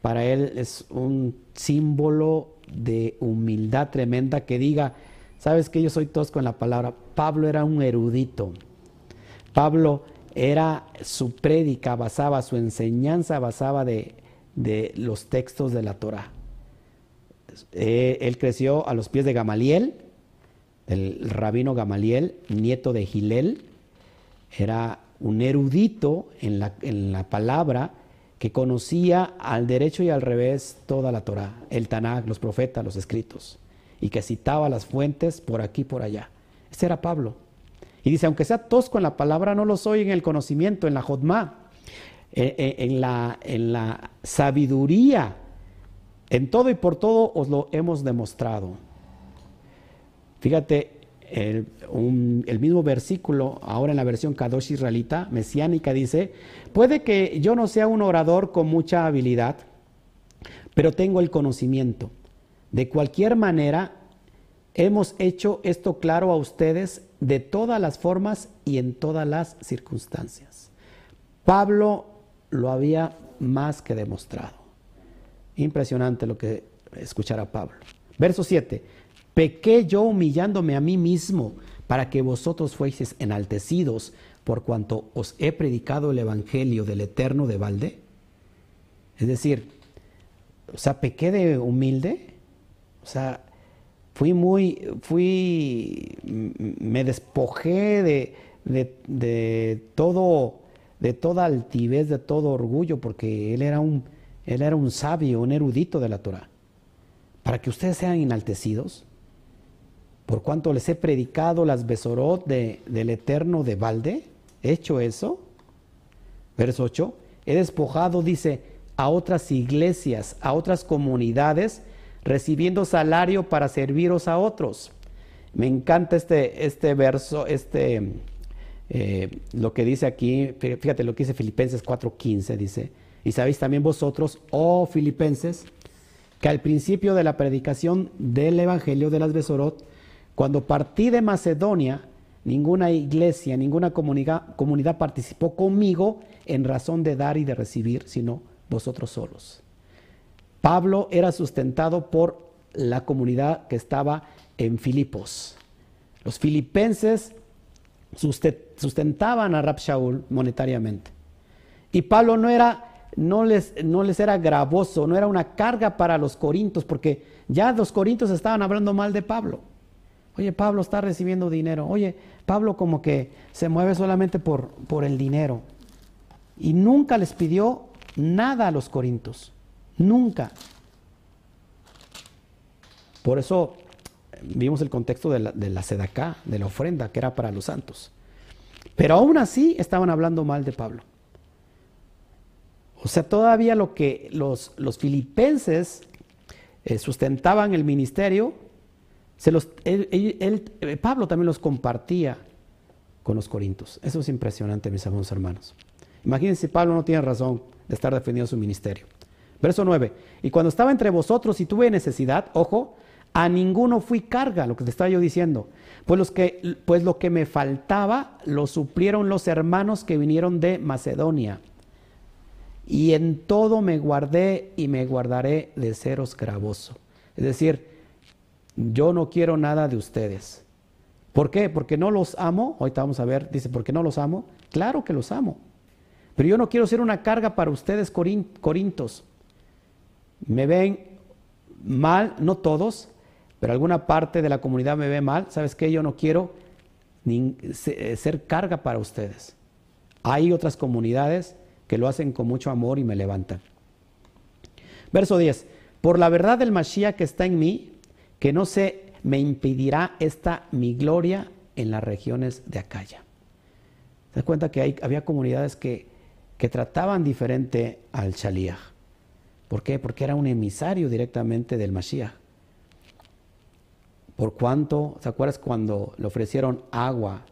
para él es un símbolo de humildad tremenda que diga, sabes que yo soy tosco en la palabra. Pablo era un erudito. Pablo era su prédica basaba, su enseñanza basaba de, de los textos de la Torah. Eh, él creció a los pies de Gamaliel, el rabino Gamaliel, nieto de Gilel, era un erudito en la, en la palabra que conocía al derecho y al revés toda la Torah, el Tanakh, los profetas, los escritos, y que citaba las fuentes por aquí y por allá. Ese era Pablo. Y dice, aunque sea tosco en la palabra, no lo soy en el conocimiento, en la eh, en, la, en la sabiduría. En todo y por todo os lo hemos demostrado. Fíjate, el, el, mismo versículo, ahora en la versión Kadosh israelita, mesiánica, dice, puede que yo no sea un orador con mucha habilidad, pero tengo el conocimiento. De cualquier manera, hemos hecho esto claro a ustedes de todas las formas y en todas las circunstancias. Pablo lo había más que demostrado. Impresionante lo que escuchara Pablo. Verso 7. Pequé yo humillándome a mí mismo para que vosotros fueseis enaltecidos por cuanto os he predicado el evangelio del eterno de balde. Es decir, o sea, pequé de humilde. O sea, fui muy, fui, me despojé de, de, todo, de toda altivez, de todo orgullo, porque él era un, él era un sabio, un erudito de la Torah. Para que ustedes sean enaltecidos, por cuanto les he predicado las besorot de, del eterno de balde, he hecho eso. Verso 8, he despojado, dice, a otras iglesias, a otras comunidades, recibiendo salario para serviros a otros. Me encanta este, este verso, este, eh, lo que dice aquí, fíjate lo que dice Filipenses 4:15, dice, y sabéis también vosotros, oh filipenses, que al principio de la predicación del Evangelio de las Besorot, cuando partí de Macedonia, ninguna iglesia, ninguna comunidad, comunidad participó conmigo en razón de dar y de recibir, sino vosotros solos. Pablo era sustentado por la comunidad que estaba en Filipos. Los filipenses sustentaban a Rab Shaul monetariamente. Y Pablo no era, no les, no les era gravoso, no era una carga para los corintios, porque ya los corintios estaban hablando mal de Pablo. Oye, Pablo está recibiendo dinero. Oye, Pablo como que se mueve solamente por, por el dinero. Y nunca les pidió nada a los corintios. Nunca. Por eso vimos el contexto de la, de la sedacá, de la ofrenda que era para los santos. Pero aún así estaban hablando mal de Pablo. O sea, todavía lo que los, los filipenses eh, sustentaban el ministerio, se los, él, Pablo también los compartía con los corintios. Eso es impresionante, mis amados hermanos. Imagínense Pablo no tiene razón de estar defendiendo su ministerio. Verso 9. Y cuando estaba entre vosotros y tuve necesidad, ojo, a ninguno fui carga, lo que te estaba yo diciendo. Pues, los que, pues lo que me faltaba lo suplieron los hermanos que vinieron de Macedonia. y en todo me guardé y me guardaré de seros gravoso. Es decir, yo no quiero nada de ustedes. ¿Por qué? Porque no los amo. Ahorita vamos a ver, dice, ¿por qué no los amo? Claro que los amo. Pero yo no quiero ser una carga para ustedes, corintos. Me ven mal, no todos, pero alguna parte de la comunidad me ve mal. ¿Sabes qué? Yo no quiero eh, ser carga para ustedes. Hay otras comunidades que lo hacen con mucho amor y me levantan. Verso 10. Por la verdad del Mashiach que está en mí, que no se me impedirá esta mi gloria en las regiones de Acaya. ¿Te das cuenta que había comunidades que, que trataban diferente al Shaliach? ¿Por qué? Porque era un emisario directamente del Mashiach. Por cuanto, ¿te acuerdas cuando le ofrecieron agua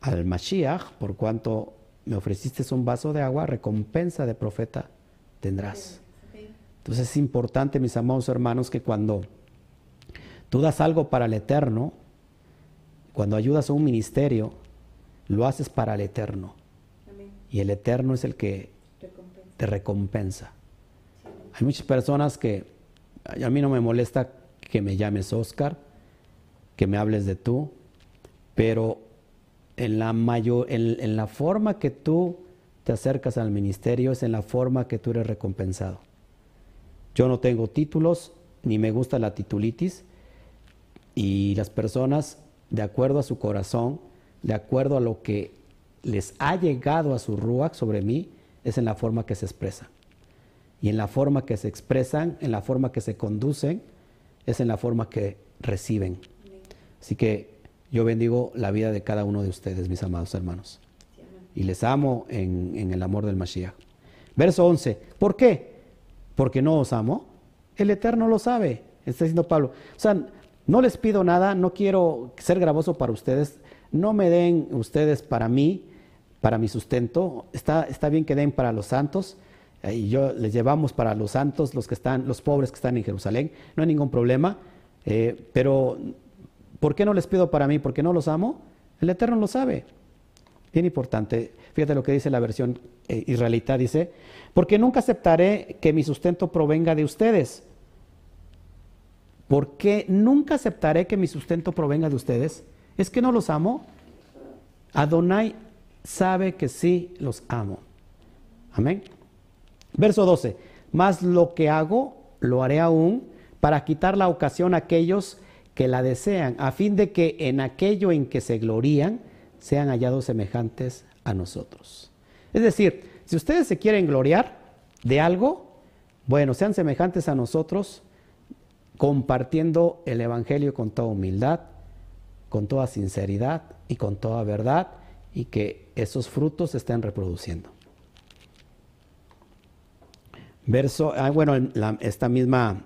al Mashiach? Por cuanto me ofreciste un vaso de agua, recompensa de profeta tendrás. Entonces es importante, mis amados hermanos, que cuando tú das algo para el eterno, cuando ayudas a un ministerio, lo haces para el eterno. Y el eterno es el que te recompensa. Hay muchas personas que a mí no me molesta que me llames Oscar, que me hables de tú, pero en la, mayor, en la forma que tú te acercas al ministerio es en la forma que tú eres recompensado. Yo no tengo títulos, ni me gusta la titulitis, y las personas, de acuerdo a su corazón, de acuerdo a lo que les ha llegado a su ruach sobre mí, es en la forma que se expresan. Y en la forma que se expresan, en la forma que se conducen, es en la forma que reciben. Así que yo bendigo la vida de cada uno de ustedes, mis amados hermanos. Y les amo en, el amor del Mashiach. Verso 11. ¿Por qué? porque no os amo. El Eterno lo sabe, está diciendo Pablo. O sea, no les pido nada, no quiero ser gravoso para ustedes, no me den ustedes para mí, para mi sustento. Está, está bien que den para los santos, y yo les llevamos para los santos, los que están, los pobres que están en Jerusalén, no hay ningún problema. Eh, pero, ¿por qué no les pido para mí? ¿Porque no los amo? El Eterno lo sabe. Bien importante. Fíjate lo que dice la versión eh, israelita, dice, porque nunca aceptaré que mi sustento provenga de ustedes. ¿Por qué nunca aceptaré que mi sustento provenga de ustedes? ¿Es que no los amo? Adonai sabe que sí los amo. Amén. Verso 12. Más lo que hago, lo haré aún para quitar la ocasión a aquellos que la desean, a fin de que en aquello en que se glorían sean hallados semejantes a nosotros. Es decir, si ustedes se quieren gloriar de algo, bueno, sean semejantes a nosotros compartiendo el Evangelio con toda humildad, con toda sinceridad y con toda verdad y que esos frutos se estén reproduciendo. Verso, ah, bueno, esta misma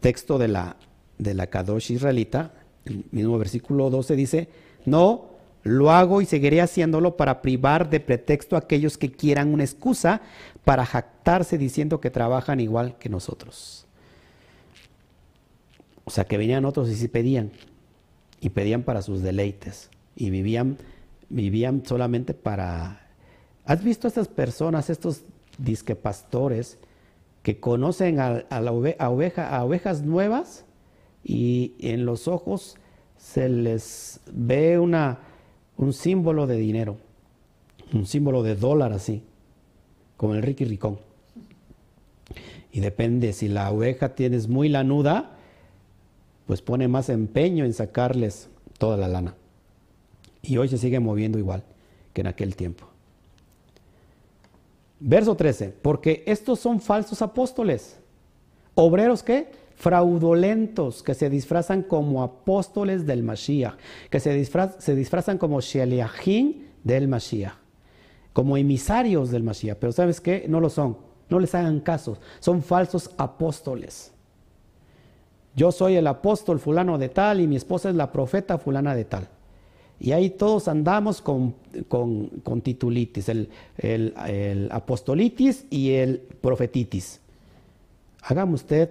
texto de la, de la Kadosh israelita, el mismo versículo 12 dice, no lo hago y seguiré haciéndolo para privar de pretexto a aquellos que quieran una excusa para jactarse diciendo que trabajan igual que nosotros. O sea, que venían otros y sí pedían. Y pedían para sus deleites. Y vivían, vivían solamente para... ¿Has visto a estas personas, estos disquepastores, que conocen a, la ovejas nuevas y en los ojos se les ve una un símbolo de dinero, un símbolo de dólar así, como el Ricky Ricón. Y depende, si la oveja tienes muy lanuda, pues pone más empeño en sacarles toda la lana. Y hoy se sigue moviendo igual que en aquel tiempo. Verso 13, porque estos son falsos apóstoles. ¿Obreros qué? fraudulentos que se disfrazan como apóstoles del Mashiach, que se, disfrazan como Sheliachim del Mashiach, como emisarios del Mashiach. Pero ¿sabes qué? No lo son. No les hagan caso. Son falsos apóstoles. Yo soy el apóstol fulano de tal y mi esposa es la profeta fulana de tal. Y ahí todos andamos con, titulitis, el, el apostolitis y el profetitis. Hágame usted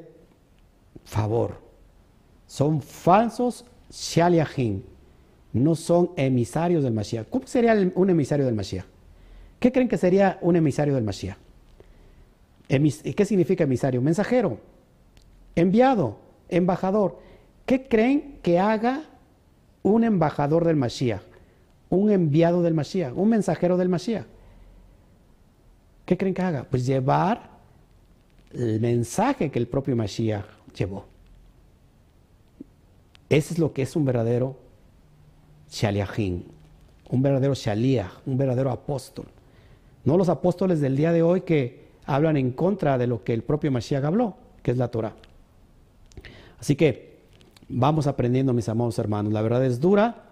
favor. Son falsos shaliachim, no son emisarios del Mashiach. ¿Cómo sería un emisario del Mashiach? ¿Qué creen que sería un emisario del Mashiach? ¿Qué significa emisario? Mensajero, enviado, embajador. ¿Qué creen que haga un embajador del Mashiach? Un enviado del Mashiach, un mensajero del Mashiach. ¿Qué creen que haga? Pues llevar el mensaje que el propio Mashiach llevó. Ese es lo que es un verdadero shaliachim, un verdadero shaliach, un verdadero apóstol. No los apóstoles del día de hoy que hablan en contra de lo que el propio Mashiach habló, que es la Torah. Así que vamos aprendiendo, mis amados hermanos. La verdad es dura,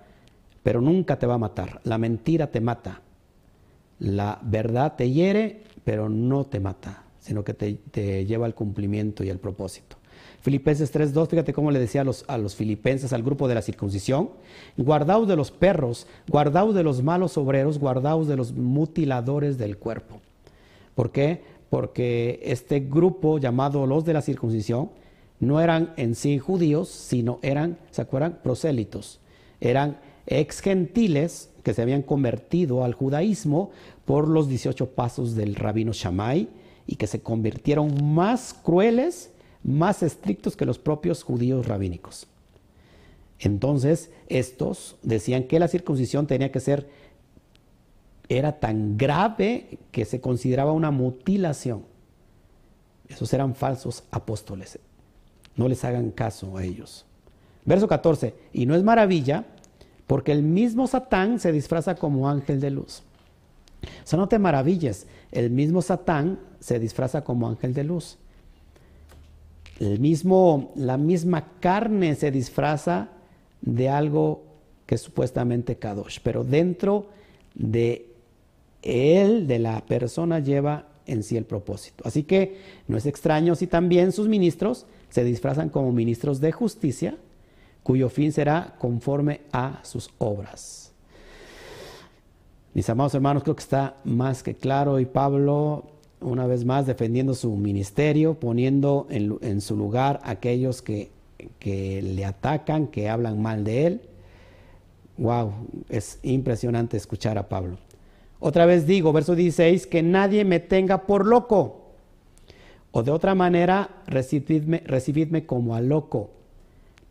pero nunca te va a matar. La mentira te mata. La verdad te hiere, pero no te mata, sino que te, lleva al cumplimiento y al propósito. Filipenses 3.2, fíjate cómo le decía a los, a los filipenses, al grupo de la circuncisión, guardaos de los perros, guardaos de los malos obreros, guardaos de los mutiladores del cuerpo. ¿Por qué? Porque este grupo llamado los de la circuncisión no eran en sí judíos, sino eran, ¿se acuerdan? Prosélitos. Eran ex gentiles que se habían convertido al judaísmo por los 18 pasos del rabino Shammai y que se convirtieron más crueles más estrictos que los propios judíos rabínicos. Entonces, estos decían que la circuncisión tenía que ser, era tan grave que se consideraba una mutilación. Esos eran falsos apóstoles. No les hagan caso a ellos. Verso 14, y no es maravilla, porque el mismo Satán se disfraza como ángel de luz. O sea, no te maravilles, el mismo Satán se disfraza como ángel de luz. El mismo, la misma carne se disfraza de algo que es supuestamente Kadosh, pero dentro de él, de la persona, lleva en sí el propósito. Así que no es extraño si también sus ministros se disfrazan como ministros de justicia, cuyo fin será conforme a sus obras. Mis amados hermanos, creo que está más que claro y Pablo una vez más defendiendo su ministerio, poniendo en, su lugar a aquellos que, que, le atacan, que hablan mal de él. Wow, es impresionante escuchar a Pablo. Otra vez digo, verso 16, que nadie me tenga por loco. O de otra manera, recibidme, recibidme como a loco,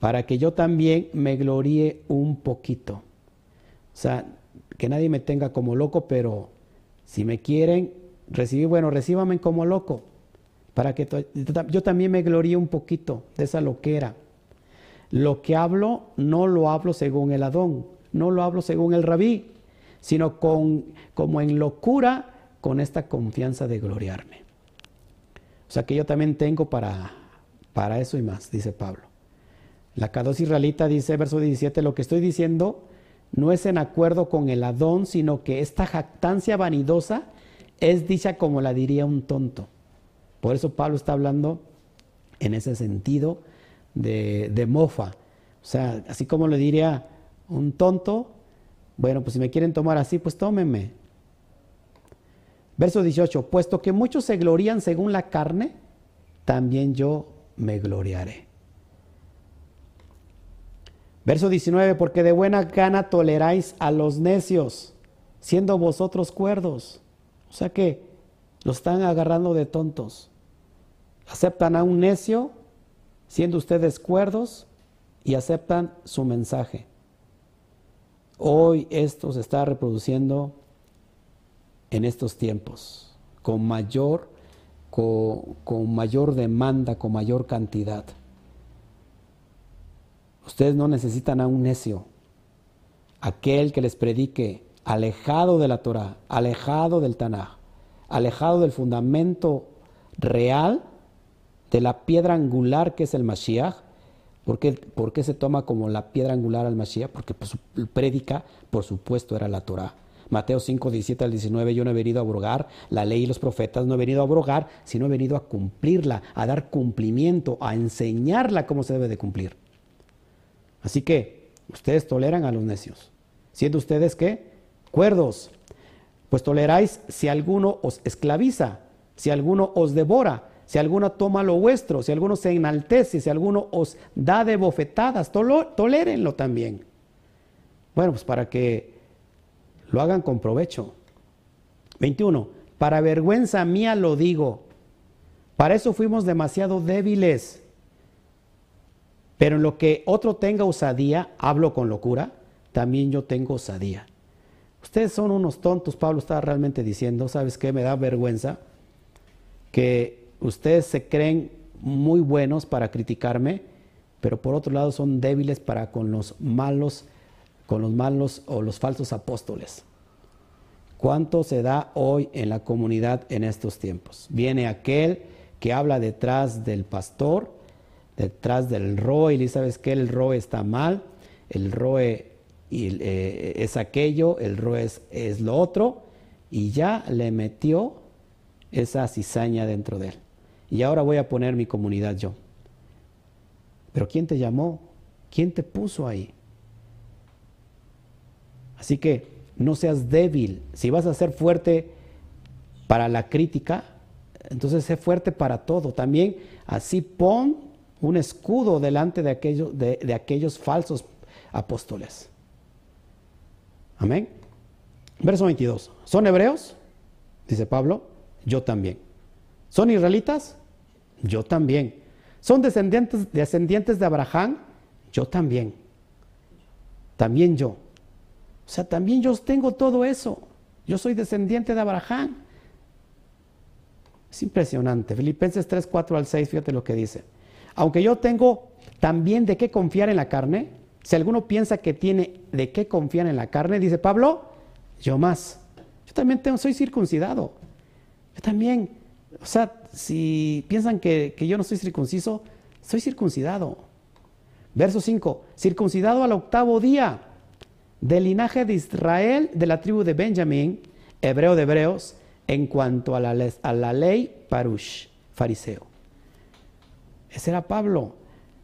para que yo también me gloríe un poquito. O sea, que nadie me tenga como loco, pero si me quieren, recibí, bueno, recíbame como loco, para que yo también me gloríe un poquito de esa loquera. Lo que hablo no lo hablo según el Adón, no lo hablo según el rabí, sino con, como en locura con esta confianza de gloriarme. O sea que yo también tengo para, para eso y más, dice Pablo. La Cados israelita dice, verso 17, lo que estoy diciendo no es en acuerdo con el Adón, sino que esta jactancia vanidosa es dicha como la diría un tonto. Por eso Pablo está hablando en ese sentido de, mofa. O sea, así como le diría un tonto, bueno, pues si me quieren tomar así, pues tómenme. Verso 18, puesto que muchos se glorían según la carne, también yo me gloriaré. Verso 19, porque de buena gana toleráis a los necios, siendo vosotros cuerdos. O sea que lo están agarrando de tontos. Aceptan a un necio, siendo ustedes cuerdos, y aceptan su mensaje. Hoy esto se está reproduciendo en estos tiempos, con mayor, con, mayor demanda, con mayor cantidad. Ustedes no necesitan a un necio, aquel que les predique alejado de la Torah, alejado del Tanaj, alejado del fundamento real de la piedra angular que es el Mashiach. ¿Por qué, se toma como la piedra angular al Mashiach? Porque pues, su prédica, por supuesto, era la Torah. Mateo 5, 17 al 19, yo no he venido a abrogar la ley y los profetas, no he venido a abrogar, sino he venido a cumplirla, a dar cumplimiento, a enseñarla cómo se debe de cumplir. Así que ustedes toleran a los necios, siendo ustedes que cuerdos, pues toleráis si alguno os esclaviza, si alguno os devora, si alguno toma lo vuestro, si alguno se enaltece, si alguno os da de bofetadas, tolérenlo también. Bueno, pues para que lo hagan con provecho, 21. Para vergüenza mía lo digo. Para eso fuimos demasiado débiles. Pero en lo que otro tenga osadía, hablo con locura, también yo tengo osadía. Ustedes son unos tontos, Pablo está realmente diciendo, ¿sabes qué? Me da vergüenza que ustedes se creen muy buenos para criticarme, pero por otro lado son débiles para con los malos, con los malos o los falsos apóstoles. ¿Cuánto se da hoy en la comunidad en estos tiempos? Viene aquel que habla detrás del pastor, detrás del ROE, y sabes que el ROE está mal, el ROE eh, es aquello, el ROE es, es lo otro, y ya le metió esa cizaña dentro de él. Y ahora voy a poner mi comunidad yo. Pero ¿quién te llamó? ¿Quién te puso ahí? Así que no seas débil. Si vas a ser fuerte para la crítica, entonces sé fuerte para todo. También así pon un escudo delante de aquellos, de, aquellos falsos apóstoles. Amén. Verso 22. ¿Son hebreos? Dice Pablo. Yo también. ¿Son israelitas? Yo también. ¿Son descendientes, descendientes de Abraham? Yo también. También yo. O sea, también yo tengo todo eso. Yo soy descendiente de Abraham. Es impresionante. Filipenses 3, 4 al 6, fíjate lo que dice. Aunque yo tengo también de qué confiar en la carne, si alguno piensa que tiene de qué confiar en la carne, dice Pablo, yo más. Yo también soy circuncidado. Yo también. O sea, si piensan que, que yo no soy circunciso, soy circuncidado. Verso 5, circuncidado al octavo día del linaje de Israel, de la tribu de Benjamín, hebreo de hebreos, en cuanto a la, ley parush, fariseo. Ese era Pablo.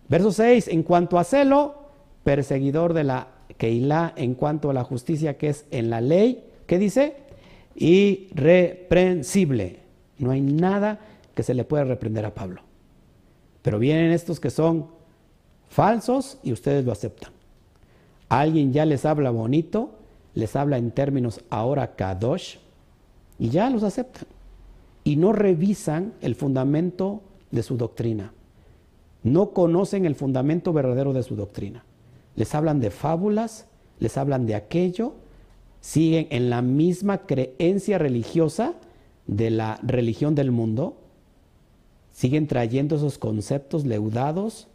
Verso 6, en cuanto a celo, perseguidor de la Keilah, en cuanto a la justicia que es en la ley, ¿qué dice? Irreprensible. No hay nada que se le pueda reprender a Pablo. Pero vienen estos que son falsos y ustedes lo aceptan. Alguien ya les habla bonito, les habla en términos ahora kadosh, y ya los aceptan. Y no revisan el fundamento de su doctrina. No conocen el fundamento verdadero de su doctrina. Les hablan de fábulas, les hablan de aquello, siguen en la misma creencia religiosa de la religión del mundo, siguen trayendo esos conceptos leudados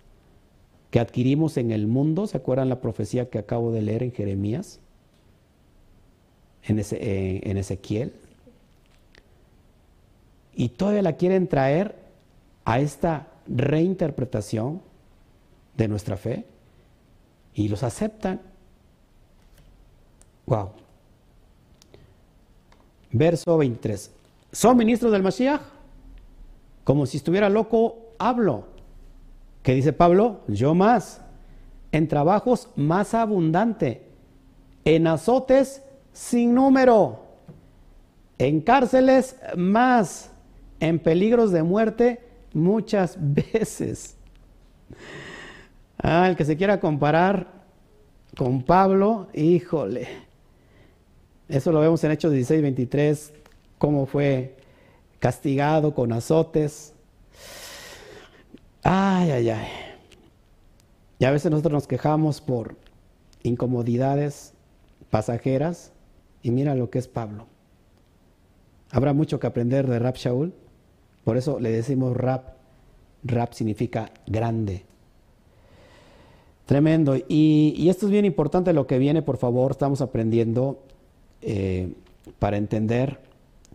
que adquirimos en el mundo. ¿Se acuerdan la profecía que acabo de leer en Jeremías? En, eh, en Ezequiel. Y todavía la quieren traer a esta reinterpretación de nuestra fe y los aceptan. Wow. Verso 23. ¿Son ministros del Mashiach? Como si estuviera loco, hablo. ¿Qué dice Pablo? Yo más. En trabajos más abundante. En azotes sin número. En cárceles más. En peligros de muerte muchas veces. Ah, el que se quiera comparar con Pablo, híjole. Eso lo vemos en Hechos 16, 23, cómo fue castigado con azotes. Ay, ay, ay. Y a veces nosotros nos quejamos por incomodidades pasajeras y mira lo que es Pablo. Habrá mucho que aprender de Rab Shaul, por eso le decimos Rab. Rab significa grande. Tremendo. Y, esto es bien importante lo que viene, por favor, estamos aprendiendo eh, para entender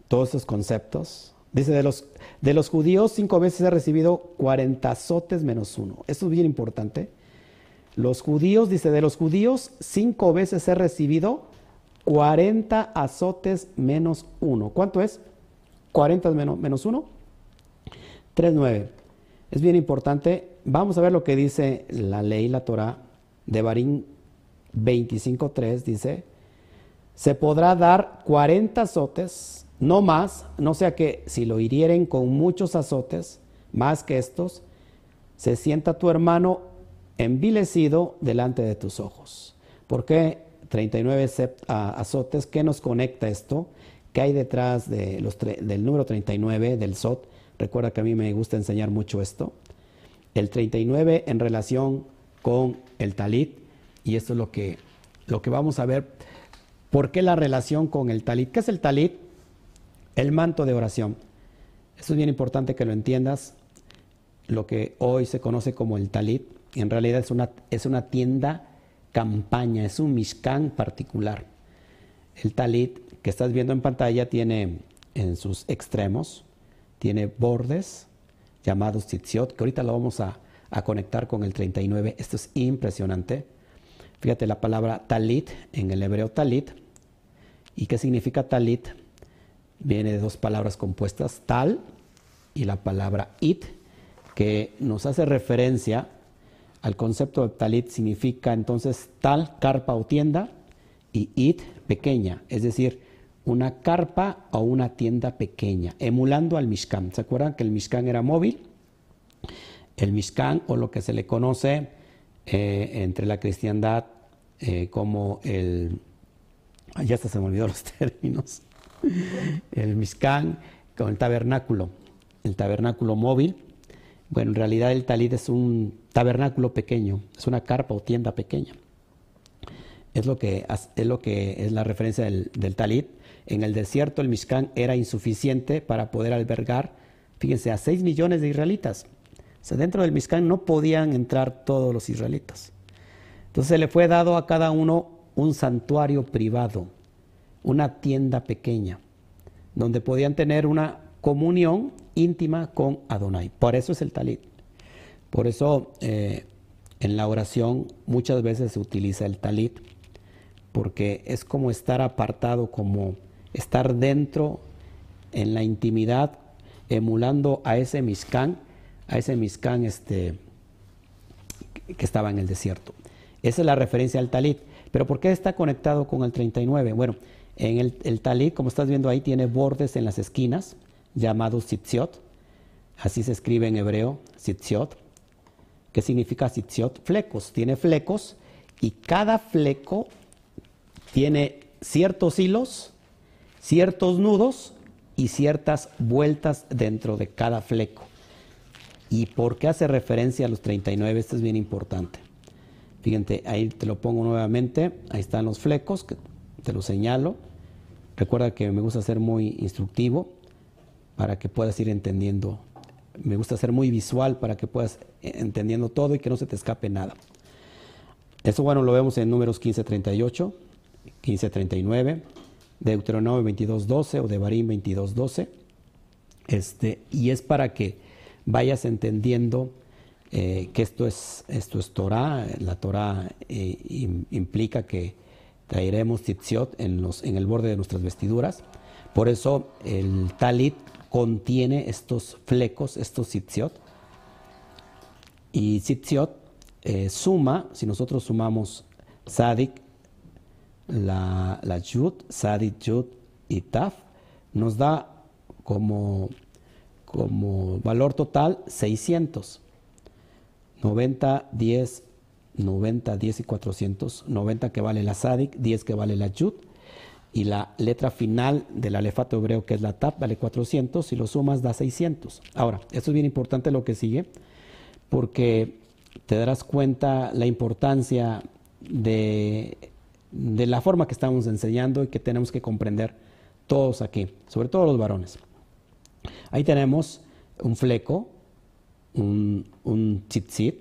todos esos conceptos. Dice, de los, de los judíos cinco veces he recibido 40 azotes menos uno. Esto es bien importante. Los judíos, dice, de los judíos cinco veces he recibido 40 azotes menos uno. ¿Cuánto es? 40 menos, menos uno. 3.9. Es bien importante. Vamos a ver lo que dice la ley, la Torah de Barín 25.3. Dice, se podrá dar 40 azotes no más, no sea que si lo hirieren con muchos azotes, más que estos, se sienta tu hermano envilecido delante de tus ojos. ¿Por qué 39 azotes? ¿Qué nos conecta esto? ¿Qué hay detrás de los del número 39 del SOT? Recuerda que a mí me gusta enseñar mucho esto. El 39 en relación con el talit, y esto es lo que, lo que vamos a ver. ¿Por qué la relación con el talit? ¿Qué es el talit? El manto de oración. Esto es bien importante que lo entiendas. Lo que hoy se conoce como el talit, en realidad es una, es una tienda campaña, es un mishkan particular. El talit que estás viendo en pantalla tiene en sus extremos, tiene bordes llamados tzitziot, que ahorita lo vamos a, a conectar con el 39. Esto es impresionante. Fíjate la palabra talit en el hebreo talit. ¿Y qué significa talit? Viene de dos palabras compuestas, tal y la palabra it, que nos hace referencia al concepto de talit, significa entonces tal, carpa o tienda, y it, pequeña, es decir, una carpa o una tienda pequeña, emulando al Mishkan. ¿Se acuerdan que el Mishkan era móvil? El Mishkan, o lo que se le conoce eh, entre la cristiandad eh, como el... ya se me olvidó los términos. El Mishkan con el tabernáculo el tabernáculo móvil. Bueno, en realidad el talit es un tabernáculo pequeño, es una carpa o tienda pequeña. Es lo que es, lo que es la referencia del, talit. En el desierto el Mishkan era insuficiente para poder albergar, fíjense, a 6 millones de israelitas. O sea, dentro del Mishkan no podían entrar todos los israelitas. Entonces se le fue dado a cada uno un santuario privado, una tienda pequeña, donde podían tener una comunión íntima con Adonai. Por eso es el talit. Por eso eh, en la oración muchas veces se utiliza el talit, porque es como estar apartado, como estar dentro en la intimidad, emulando a ese Mishkan, a ese Mishkan este, que estaba en el desierto. Esa es la referencia al talit. Pero ¿por qué está conectado con el 39? Bueno, en el, el talit, como estás viendo ahí, tiene bordes en las esquinas llamado Sitziot, así se escribe en hebreo, Sitziot. ¿Qué significa Sitziot? Flecos, tiene flecos y cada fleco tiene ciertos hilos, ciertos nudos y ciertas vueltas dentro de cada fleco. ¿Y por qué hace referencia a los 39? Esto es bien importante. Fíjate, ahí te lo pongo nuevamente. Ahí están los flecos, te lo señalo. Recuerda que me gusta ser muy instructivo para que puedas ir entendiendo. Me gusta ser muy visual para que puedas entendiendo todo y que no se te escape nada. Eso bueno lo vemos en números 1538, 1539, Deuteronomio 22.12 o de Barín 22.12. Este, y es para que vayas entendiendo eh, que esto es, esto es Torah. La Torah eh, implica que traeremos tzitziot en, el borde de nuestras vestiduras. Por eso el talit contiene estos flecos, estos sitziot. Y sitziot eh, suma, si nosotros sumamos sadik, la, la yud, sadik, yud y taf, nos da como, como valor total 600. 90, 10, 90, 10 y 400. 90 que vale la sadik, 10 que vale la yud y la letra final del alefato hebreo, que es la tap, vale 400, si lo sumas da 600. Ahora, esto es bien importante lo que sigue, porque te darás cuenta la importancia de, de la forma que estamos enseñando y que tenemos que comprender todos aquí, sobre todo los varones. Ahí tenemos un fleco, un, un tzitzit,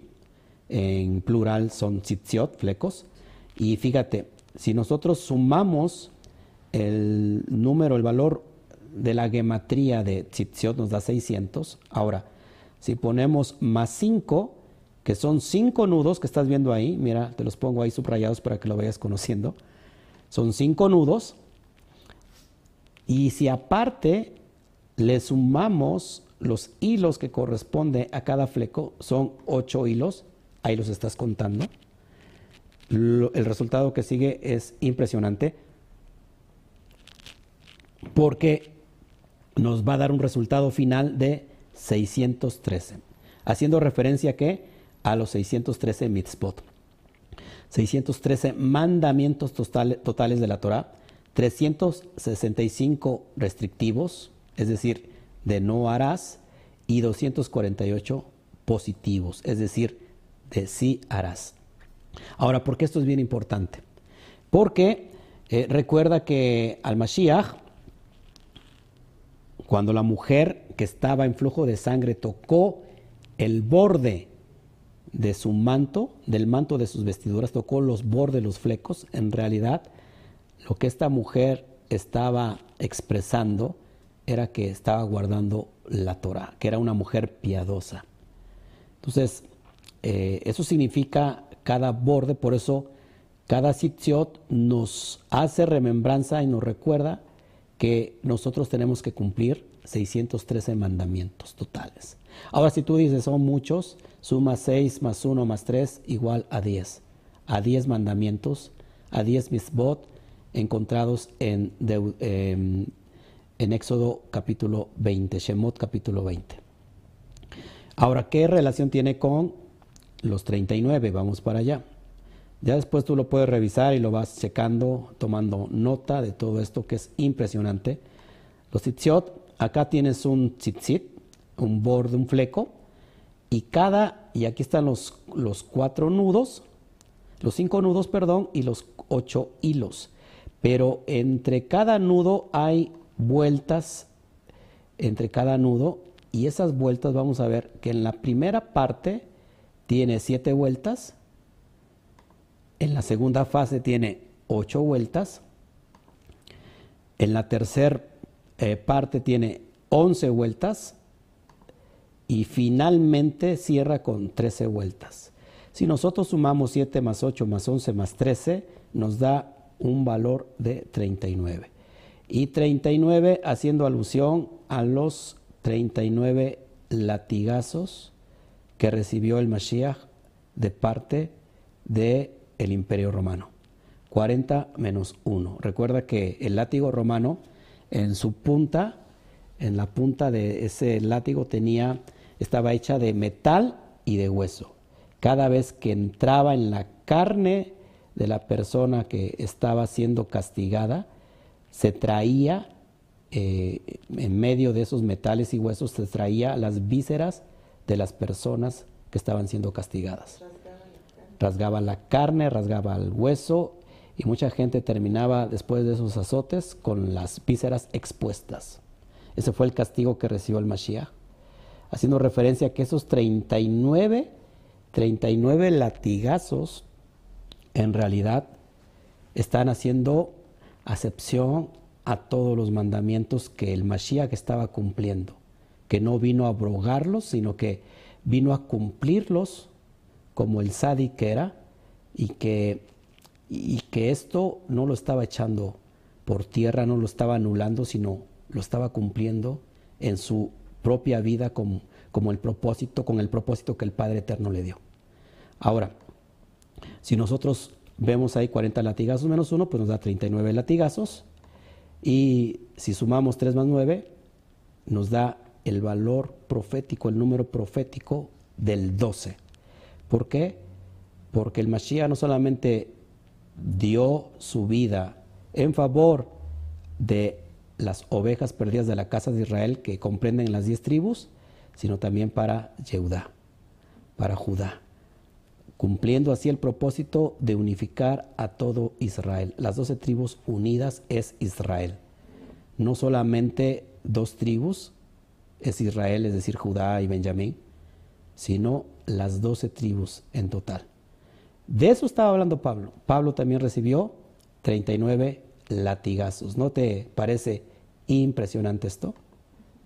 en plural son tzitziot, flecos, y fíjate, si nosotros sumamos el número, el valor de la gematría de Tzitziot nos da 600. Ahora, si ponemos más 5, que son 5 nudos que estás viendo ahí, mira, te los pongo ahí subrayados para que lo vayas conociendo. Son 5 nudos. Y si aparte le sumamos los hilos que corresponde a cada fleco, son 8 hilos, ahí los estás contando. el resultado que sigue es impresionante porque nos va a dar un resultado final de 613, haciendo referencia que a los 613 mitzvot, 613 mandamientos totales de la Torah, 365 restrictivos, es decir, de no harás, y 248 positivos, es decir, de sí harás. Ahora, ¿por qué esto es bien importante? Porque eh, recuerda que al Mashiach, cuando la mujer que estaba en flujo de sangre tocó el borde de su manto, del manto de sus vestiduras, tocó los bordes, los flecos, en realidad lo que esta mujer estaba expresando era que estaba guardando la Torah, que era una mujer piadosa. Entonces, eh, eso significa cada borde, por eso cada sitziot nos hace remembranza y nos recuerda que nosotros tenemos que cumplir 613 mandamientos totales. Ahora, si tú dices son muchos, suma 6 más 1 más 3 igual a 10. A 10 mandamientos, a 10 misbot encontrados en, em, en Éxodo capítulo 20, Shemot capítulo 20. Ahora, ¿qué relación tiene con los 39? Vamos para allá. Ya después tú lo puedes revisar y lo vas checando, tomando nota de todo esto que es impresionante. Los tzitziot, acá tienes un tzitzit, un borde, un fleco, y cada, y aquí están los, los cuatro nudos, los cinco nudos, perdón, y los ocho hilos. Pero entre cada nudo hay vueltas, entre cada nudo, y esas vueltas vamos a ver que en la primera parte tiene siete vueltas, en la segunda fase tiene ocho vueltas. En la tercera eh, parte tiene once vueltas. Y finalmente cierra con trece vueltas. Si nosotros sumamos 7 más 8 más 11 más 13, nos da un valor de 39. Y 39 haciendo alusión a los 39 latigazos que recibió el Mashiach de parte de el imperio romano. 40 menos 1. Recuerda que el látigo romano en su punta, en la punta de ese látigo tenía, estaba hecha de metal y de hueso. Cada vez que entraba en la carne de la persona que estaba siendo castigada, se traía eh, en medio de esos metales y huesos, se traía las vísceras de las personas que estaban siendo castigadas. Rasgaba la carne, rasgaba el hueso y mucha gente terminaba después de esos azotes con las vísceras expuestas. Ese fue el castigo que recibió el Mashiach, haciendo referencia a que esos 39, 39 latigazos en realidad están haciendo acepción a todos los mandamientos que el Mashiach estaba cumpliendo, que no vino a abrogarlos, sino que vino a cumplirlos como el Sadi que era y que, y que esto no lo estaba echando por tierra, no lo estaba anulando, sino lo estaba cumpliendo en su propia vida como, como el propósito, con el propósito que el Padre Eterno le dio. Ahora, si nosotros vemos ahí 40 latigazos menos 1, pues nos da 39 latigazos. Y si sumamos 3 más 9, nos da el valor profético, el número profético del 12. ¿Por qué? Porque el Mashiach no solamente dio su vida en favor de las ovejas perdidas de la casa de Israel que comprenden las diez tribus, sino también para Yehudá, para Judá, cumpliendo así el propósito de unificar a todo Israel. Las doce tribus unidas es Israel. No solamente dos tribus es Israel, es decir, Judá y Benjamín, sino las doce tribus en total. De eso estaba hablando Pablo. Pablo también recibió 39 latigazos. ¿No te parece impresionante esto,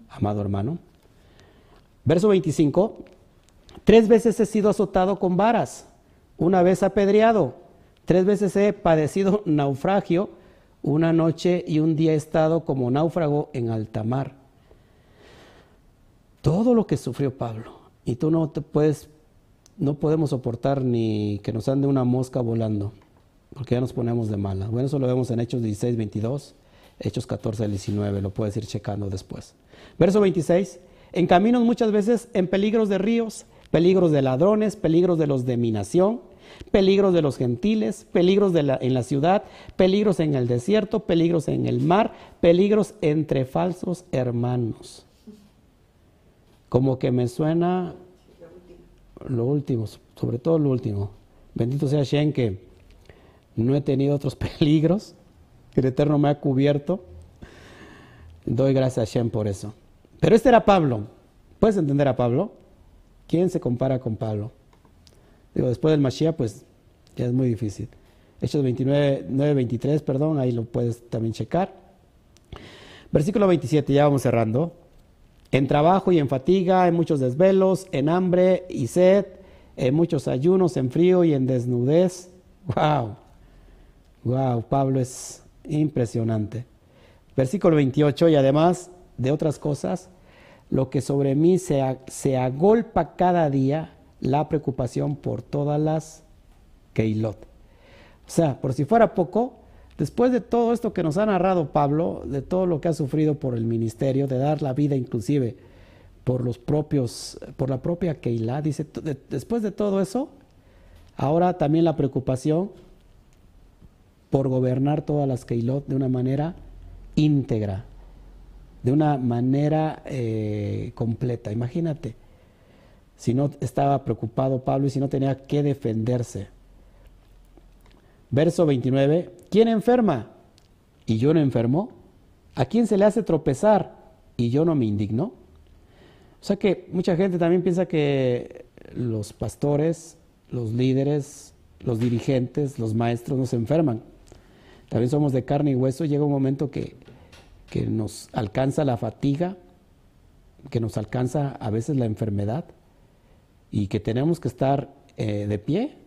amado hermano? Verso 25. Tres veces he sido azotado con varas, una vez apedreado, tres veces he padecido naufragio, una noche y un día he estado como náufrago en alta mar. Todo lo que sufrió Pablo, y tú no te puedes, no podemos soportar ni que nos ande una mosca volando, porque ya nos ponemos de mala. Bueno, eso lo vemos en Hechos 16, 22, Hechos 14, 19, lo puedes ir checando después. Verso 26, en caminos muchas veces en peligros de ríos, peligros de ladrones, peligros de los de mi nación, peligros de los gentiles, peligros de la, en la ciudad, peligros en el desierto, peligros en el mar, peligros entre falsos hermanos. Como que me suena lo último, sobre todo lo último. Bendito sea Shen que no he tenido otros peligros, el Eterno me ha cubierto. Doy gracias a Shem por eso. Pero este era Pablo. ¿Puedes entender a Pablo? ¿Quién se compara con Pablo? Digo, después del Mashiach, pues ya es muy difícil. Hechos 29, 9, 23, perdón, ahí lo puedes también checar. Versículo 27, ya vamos cerrando. En trabajo y en fatiga, en muchos desvelos, en hambre y sed, en muchos ayunos, en frío y en desnudez. ¡Wow! ¡Wow! Pablo es impresionante. Versículo 28, y además de otras cosas, lo que sobre mí se, se agolpa cada día la preocupación por todas las Keilot. O sea, por si fuera poco, después de todo esto que nos ha narrado Pablo, de todo lo que ha sufrido por el ministerio, de dar la vida inclusive por los propios, por la propia Keilah, dice, después de todo eso, ahora también la preocupación por gobernar todas las Keilot de una manera íntegra, de una manera eh, completa. Imagínate, si no estaba preocupado Pablo y si no tenía que defenderse. Verso 29, ¿quién enferma? ¿Y yo no enfermo? ¿A quién se le hace tropezar? ¿Y yo no me indigno? O sea que mucha gente también piensa que los pastores, los líderes, los dirigentes, los maestros no se enferman. También somos de carne y hueso. Llega un momento que que nos alcanza la fatiga, que nos alcanza a veces la enfermedad y que tenemos que estar eh, de pie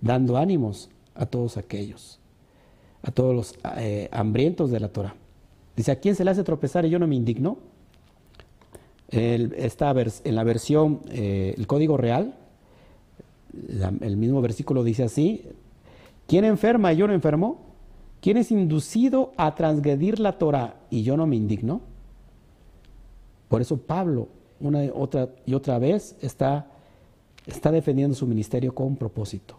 dando ánimos a todos aquellos, a todos los eh, hambrientos de la Torah. Dice, ¿a quién se le hace tropezar y yo no me indigno? El, en la versión, eh, el código real, el mismo versículo dice así, ¿quién enferma y yo no enfermo? ¿Quién es inducido a transgredir la Torah y yo no me indigno? Por eso Pablo, una otra y otra vez, está, está defendiendo su ministerio con propósito.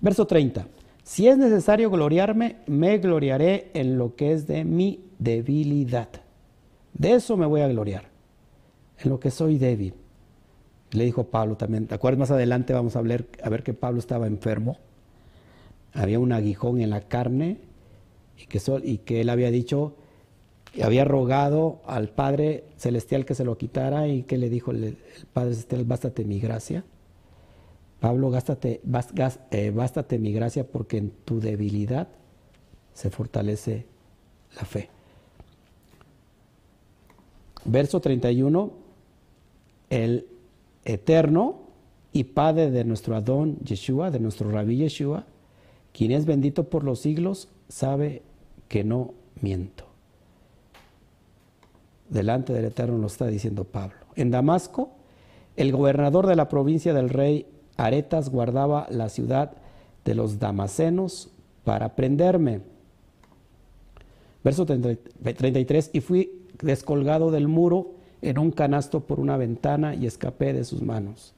Verso 30. Si es necesario gloriarme, me gloriaré en lo que es de mi debilidad. De eso me voy a gloriar, en lo que soy débil. Le dijo Pablo también. ¿Te acuerdas? Más adelante vamos a ver, a ver que Pablo estaba enfermo había un aguijón en la carne y que, y que él había dicho, había rogado al Padre Celestial que se lo quitara y que le dijo el, Padre Celestial, bástate mi gracia. Pablo, gástate, eh, bástate mi gracia porque en tu debilidad se fortalece la fe. Verso 31, el eterno y Padre de nuestro Adón Yeshua, de nuestro Rabí Yeshua, quien es bendito por los siglos sabe que no miento. Delante del Eterno lo está diciendo Pablo. En Damasco, el gobernador de la provincia del rey Aretas guardaba la ciudad de los damasenos para prenderme. Verso 33, y fui descolgado del muro en un canasto por una ventana y escapé de sus manos.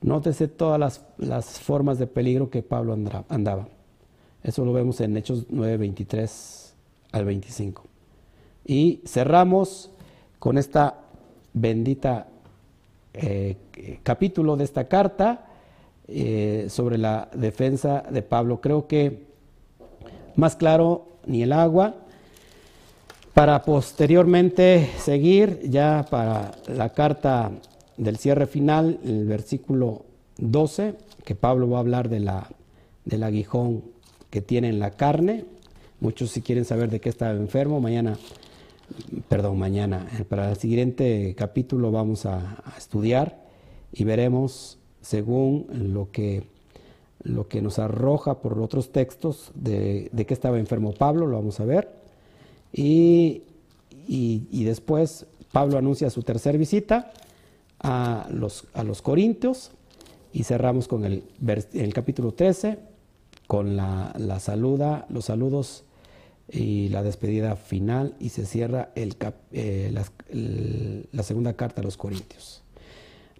Nótese todas las, formas de peligro que Pablo andaba. Eso lo vemos en Hechos 9, 23 al 25. Y cerramos con esta bendita eh, capítulo de esta carta eh, sobre la defensa de Pablo. Creo que más claro ni el agua. Para posteriormente seguir ya para la carta del cierre final, el versículo 12, que Pablo va a hablar de la, del aguijón que tiene en la carne. Muchos si quieren saber de qué estaba enfermo, mañana, perdón, mañana, para el siguiente capítulo vamos a, estudiar y veremos según lo que, lo que nos arroja por otros textos de, de qué estaba enfermo Pablo, lo vamos a ver. Y, y después Pablo anuncia su tercer visita a los, a los Corintios y cerramos con el, el capítulo 13 con la, la, saluda, los saludos y la despedida final y se cierra el, eh, la, la segunda carta a los Corintios.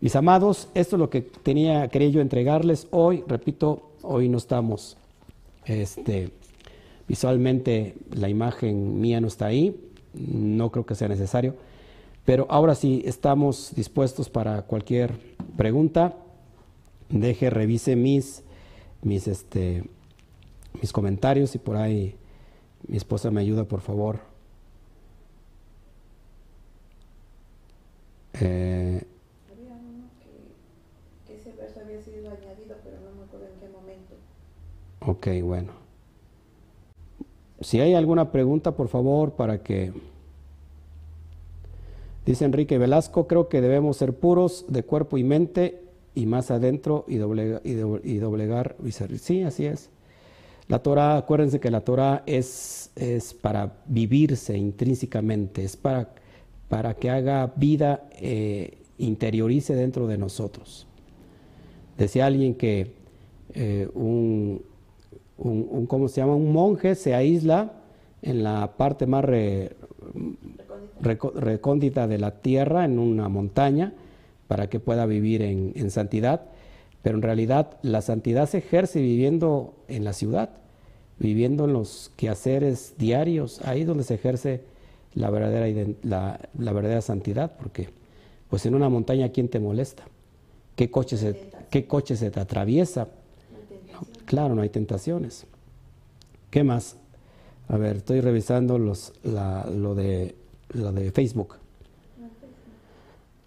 Mis amados, esto es lo que tenía, quería yo entregarles hoy. Repito, hoy no estamos, este, visualmente la imagen mía no está ahí, no creo que sea necesario, pero ahora sí estamos dispuestos para cualquier pregunta. Deje, revise mis, mis, este, mis comentarios y por ahí mi esposa me ayuda, por favor. Eh, había uno que, ese verso había sido añadido, pero no me acuerdo en qué momento. Ok, bueno. Si hay alguna pregunta, por favor, para que... Dice Enrique Velasco, creo que debemos ser puros de cuerpo y mente y más adentro y, doblegar y, doblegar Sí, así es. La Torah, acuérdense que la Torah es, es para vivirse intrínsecamente, es para para que haga vida, eh, interiorice dentro de nosotros. Decía alguien que eh, un, ¿cómo se llama? Un monje se aísla en la parte más recóndita de la tierra, en una montaña, para que pueda vivir en, en santidad. Pero en realidad la santidad se ejerce viviendo en la ciudad, viviendo en los quehaceres diarios, ahí donde se ejerce la verdadera, la, la verdadera santidad, porque pues en una montaña, ¿quién te molesta? ¿Qué coche se, qué coche se te atraviesa? Claro, no hay tentaciones. ¿Qué más? A ver, estoy revisando los, lo, de, lo de Facebook.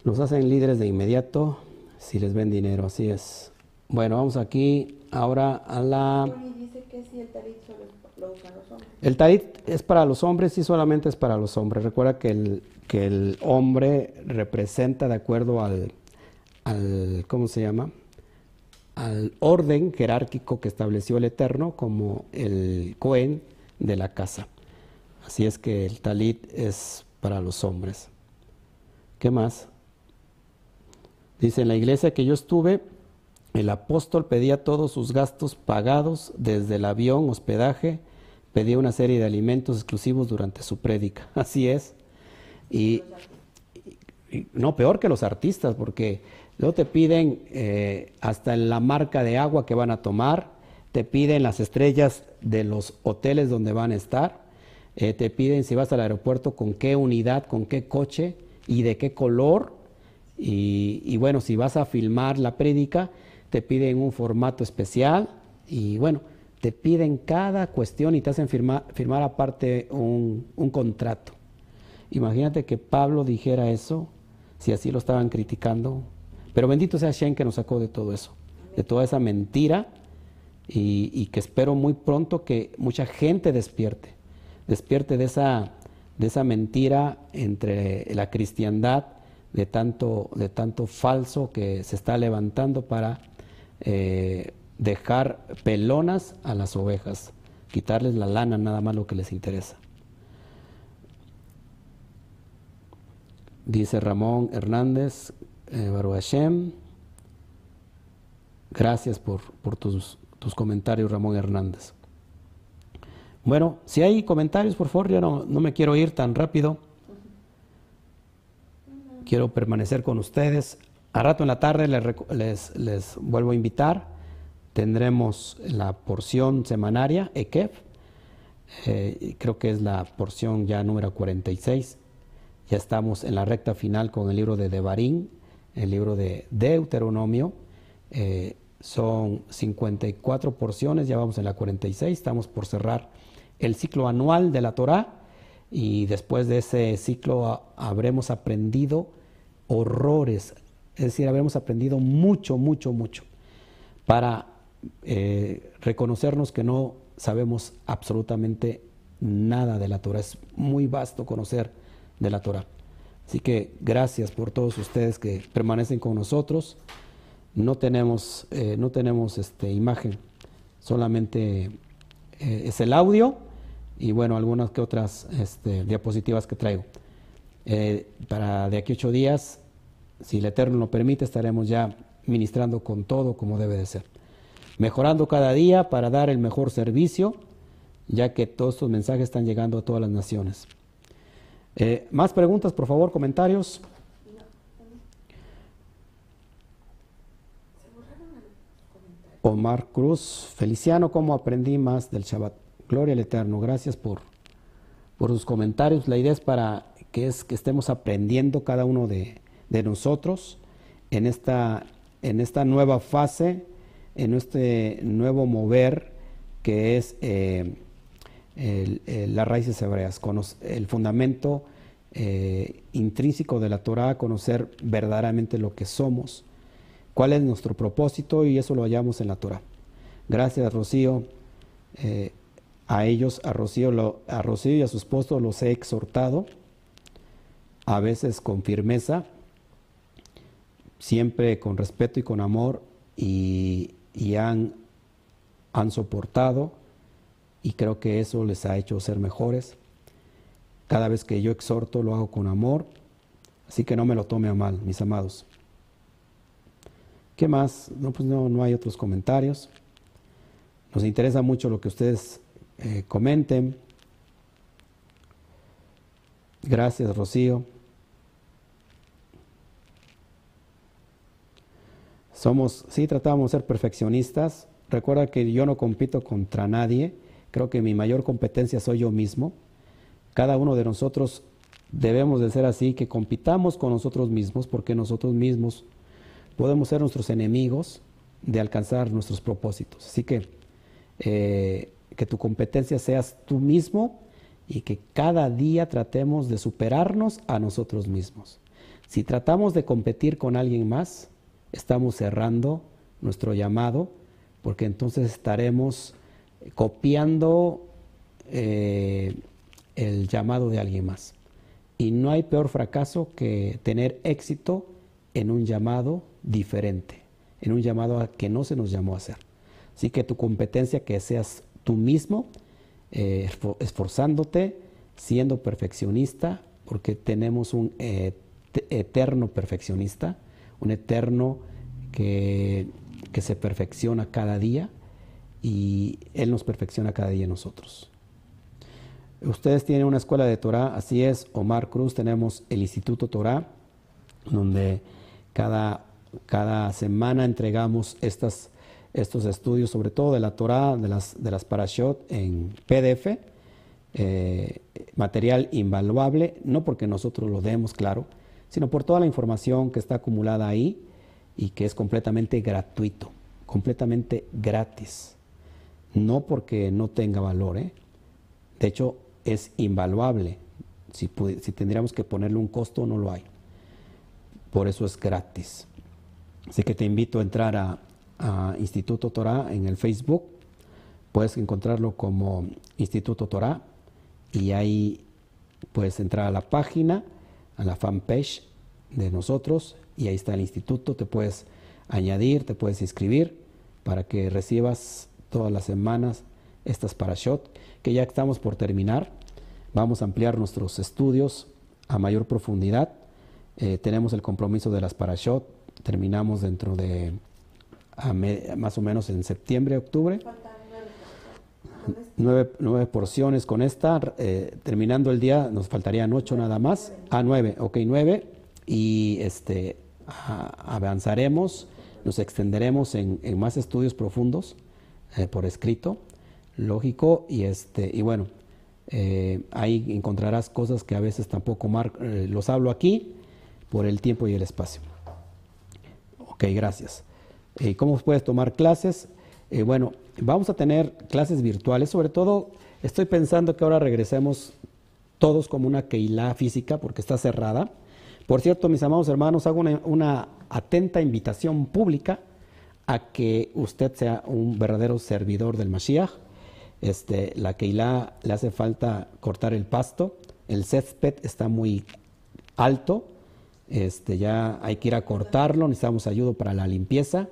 Los hacen líderes de inmediato si les ven dinero, así es. Bueno, vamos aquí ahora a la... Dice que si el el tarit es para los hombres y solamente es para los hombres. Recuerda que el, que el hombre representa de acuerdo al, al, ¿cómo se llama? Al orden jerárquico que estableció el Eterno como el Cohen de la casa. Así es que el talit es para los hombres. ¿Qué más? Dice, en la iglesia que yo estuve, el apóstol pedía todos sus gastos pagados, desde el avión, hospedaje, pedía una serie de alimentos exclusivos durante su prédica. Así es. Y, no, peor que los artistas, porque luego te piden eh, hasta la marca de agua que van a tomar, te piden las estrellas de los hoteles donde van a estar, eh, te piden si vas al aeropuerto con qué unidad, con qué coche y de qué color. Y, bueno, si vas a filmar la prédica, te piden un formato especial. Y bueno, te piden cada cuestión y te hacen firmar aparte un, contrato. Imagínate que Pablo dijera eso, si así lo estaban criticando. Pero bendito sea Shen que nos sacó de todo eso, de toda esa mentira y, que espero muy pronto que mucha gente despierte, despierte de esa, de esa mentira entre la cristiandad, de tanto, de tanto falso que se está levantando para eh, dejar pelonas a las ovejas, quitarles la lana, nada más lo que les interesa. Dice Ramón Hernández, eh, Hashem, gracias por, tus, tus, comentarios, Ramón Hernández. Bueno, si hay comentarios, por favor, ya no, no me quiero ir tan rápido. Quiero permanecer con ustedes. A rato en la tarde les, les vuelvo a invitar tendremos la porción semanaria, EKEF, eh, creo que es la porción ya número 46. Ya estamos en la recta final con el libro de Devarim, el libro de Deuteronomio. Eh, son 54 porciones, ya vamos en la 46, estamos por cerrar el ciclo anual de la Torah y después de ese ciclo habremos aprendido horrores, es decir, habremos aprendido mucho, mucho, mucho para eh, reconocernos que no sabemos absolutamente nada de la Torah. Es muy vasto conocer de la Torah. Así que gracias por todos ustedes que permanecen con nosotros. No tenemos, eh, no tenemos este, imagen, solamente eh, es el audio y bueno, algunas que otras este, diapositivas que traigo. para de aquí ocho días, si el Eterno lo permite, estaremos ya ministrando con todo como debe de ser mejorando cada día para dar el mejor servicio, ya que todos estos mensajes están llegando a todas las naciones. Eh, ¿Más preguntas, por favor, comentarios? Omar Cruz, Feliciano, ¿cómo aprendí más del Shabbat? Gloria al Eterno, gracias por, por sus comentarios. La idea es para que, es, que estemos aprendiendo cada uno de, de nosotros en esta, en esta nueva fase, en este nuevo mover que es eh, las raíces hebreas, el fundamento eh, intrínseco de la Torah, conocer verdaderamente lo que somos, cuál es nuestro propósito y eso lo hallamos en la Torah. Gracias, Rocío. Eh, a ellos, a Rocío, a y a su esposo los he exhortado, a veces con firmeza, siempre con respeto y con amor, y, han, han soportado, y creo que eso les ha hecho ser mejores. Cada vez que yo exhorto lo hago con amor, así que no me lo tome a mal, mis amados. ¿Qué más? No, pues no, no hay otros comentarios. Nos interesa mucho lo que ustedes eh, comenten. Gracias, Rocío. Somos, sí, tratamos de ser perfeccionistas. Recuerda que yo no compito contra nadie. Creo que mi mayor competencia soy yo mismo. Cada uno de nosotros debemos de ser así, que compitamos con nosotros mismos, porque nosotros mismos podemos ser nuestros enemigos de alcanzar nuestros propósitos. Así que eh, que tu competencia seas tú mismo y que cada día tratemos de superarnos a nosotros mismos. Si tratamos de competir con alguien más, estamos cerrando nuestro llamado, porque entonces estaremos copiando eh, el llamado de alguien más. Y no hay peor fracaso que tener éxito en un llamado diferente, en un llamado a que no se nos llamó a hacer. Así que tu competencia que seas tú mismo, eh, esforzándote, siendo perfeccionista, porque tenemos un eterno perfeccionista, un eterno que, que se perfecciona cada día y Él nos perfecciona cada día nosotros. Ustedes tienen una escuela de Torah, así es, Omar Cruz, tenemos el Instituto Torah, donde cada, cada semana entregamos estos estudios, sobre todo de la Torah, de las, de las Parashot en PDF, eh, material invaluable, no porque nosotros lo demos, claro, sino por toda la información que está acumulada ahí y que es completamente gratuito, completamente gratis. No porque no tenga valor, ¿eh? De hecho, es invaluable. Si, tendríamos que ponerle un costo, no lo hay. Por eso es gratis. Así que te invito a entrar a, Instituto Torah en el Facebook. Puedes encontrarlo como Instituto Torah y ahí puedes entrar a la página, a la fanpage de nosotros y ahí está el instituto. Te puedes añadir, te puedes inscribir para que recibas todas las semanas estas parashot que ya estamos por terminar. Vamos a ampliar nuestros estudios a mayor profundidad. Eh, tenemos el compromiso de las parashot. Terminamos dentro de más o menos en septiembre, octubre. Nueve, nueve, porciones con esta. Eh, terminando el día nos faltarían ocho nada más. Ah, nueve, ok, nueve. Y este, avanzaremos, nos extenderemos en, más estudios profundos eh, por escrito lógico y este y bueno eh, ahí encontrarás cosas que a veces tampoco eh, los hablo aquí por el tiempo y el espacio. Ok gracias. Eh, cómo puedes tomar clases bueno vamos a tener clases virtuales sobre todo estoy pensando que ahora regresemos todos como una Keilah física porque está cerrada. Por cierto mis amados hermanos hago una, una atenta invitación pública a que usted sea un verdadero servidor del Mashiach. Este, la Keilah le hace falta cortar el pasto, el césped está muy alto, este, ya hay que ir a cortarlo, necesitamos ayuda para la limpieza.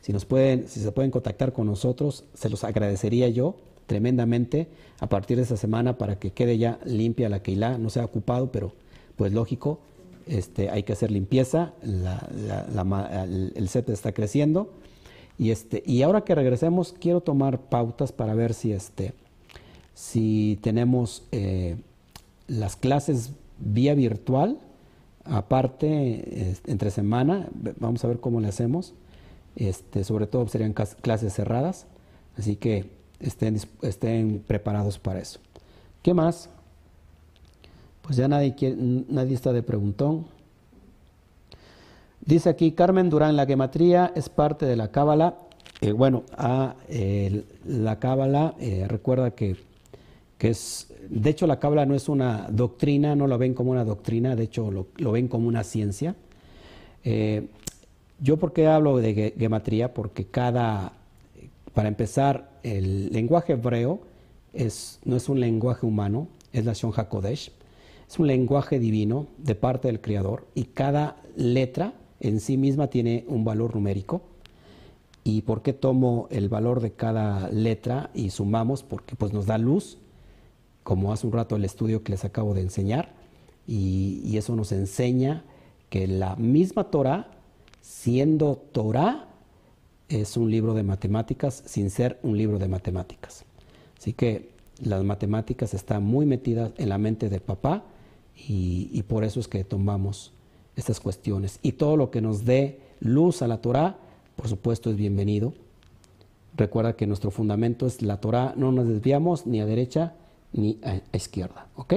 Si, nos pueden, si se pueden contactar con nosotros, se los agradecería yo tremendamente a partir de esta semana para que quede ya limpia la Keilah, no sea ocupado, pero pues lógico, este, hay que hacer limpieza, el césped está creciendo y, este, y ahora que regresemos, quiero tomar pautas para ver si, este, si tenemos eh, las clases vía virtual, aparte, entre semana, vamos a ver cómo le hacemos. este, sobre todo serían clases cerradas, así que estén, estén preparados para eso. ¿Qué más? Pues ya nadie, nadie está de preguntón. Dice aquí, Carmen Durán, la gematría es parte de la cábala. Eh, bueno, a, la cábala, eh, recuerda que, que, es, de hecho la cábala no es una doctrina, no lo ven como una doctrina, de hecho lo, ven como una ciencia. Eh, yo por qué hablo de gematría, porque cada, para empezar, el lenguaje hebreo es, no es un lenguaje humano, es la Shon HaKodesh, es un lenguaje divino de parte del Creador y cada letra en sí misma tiene un valor numérico. ¿Y por qué tomo el valor de cada letra y sumamos? Porque pues nos da luz, como hace un rato el estudio que les acabo de enseñar, y, eso nos enseña que la misma Torah, siendo Torah, es un libro de matemáticas sin ser un libro de matemáticas. Así que las matemáticas están muy metidas en la mente del papá y por eso es que tomamos estas cuestiones. Y todo lo que nos dé luz a la Torah, por supuesto, es bienvenido. Recuerda que nuestro fundamento es la Torah, no nos desviamos ni a derecha ni a, izquierda. ¿Ok?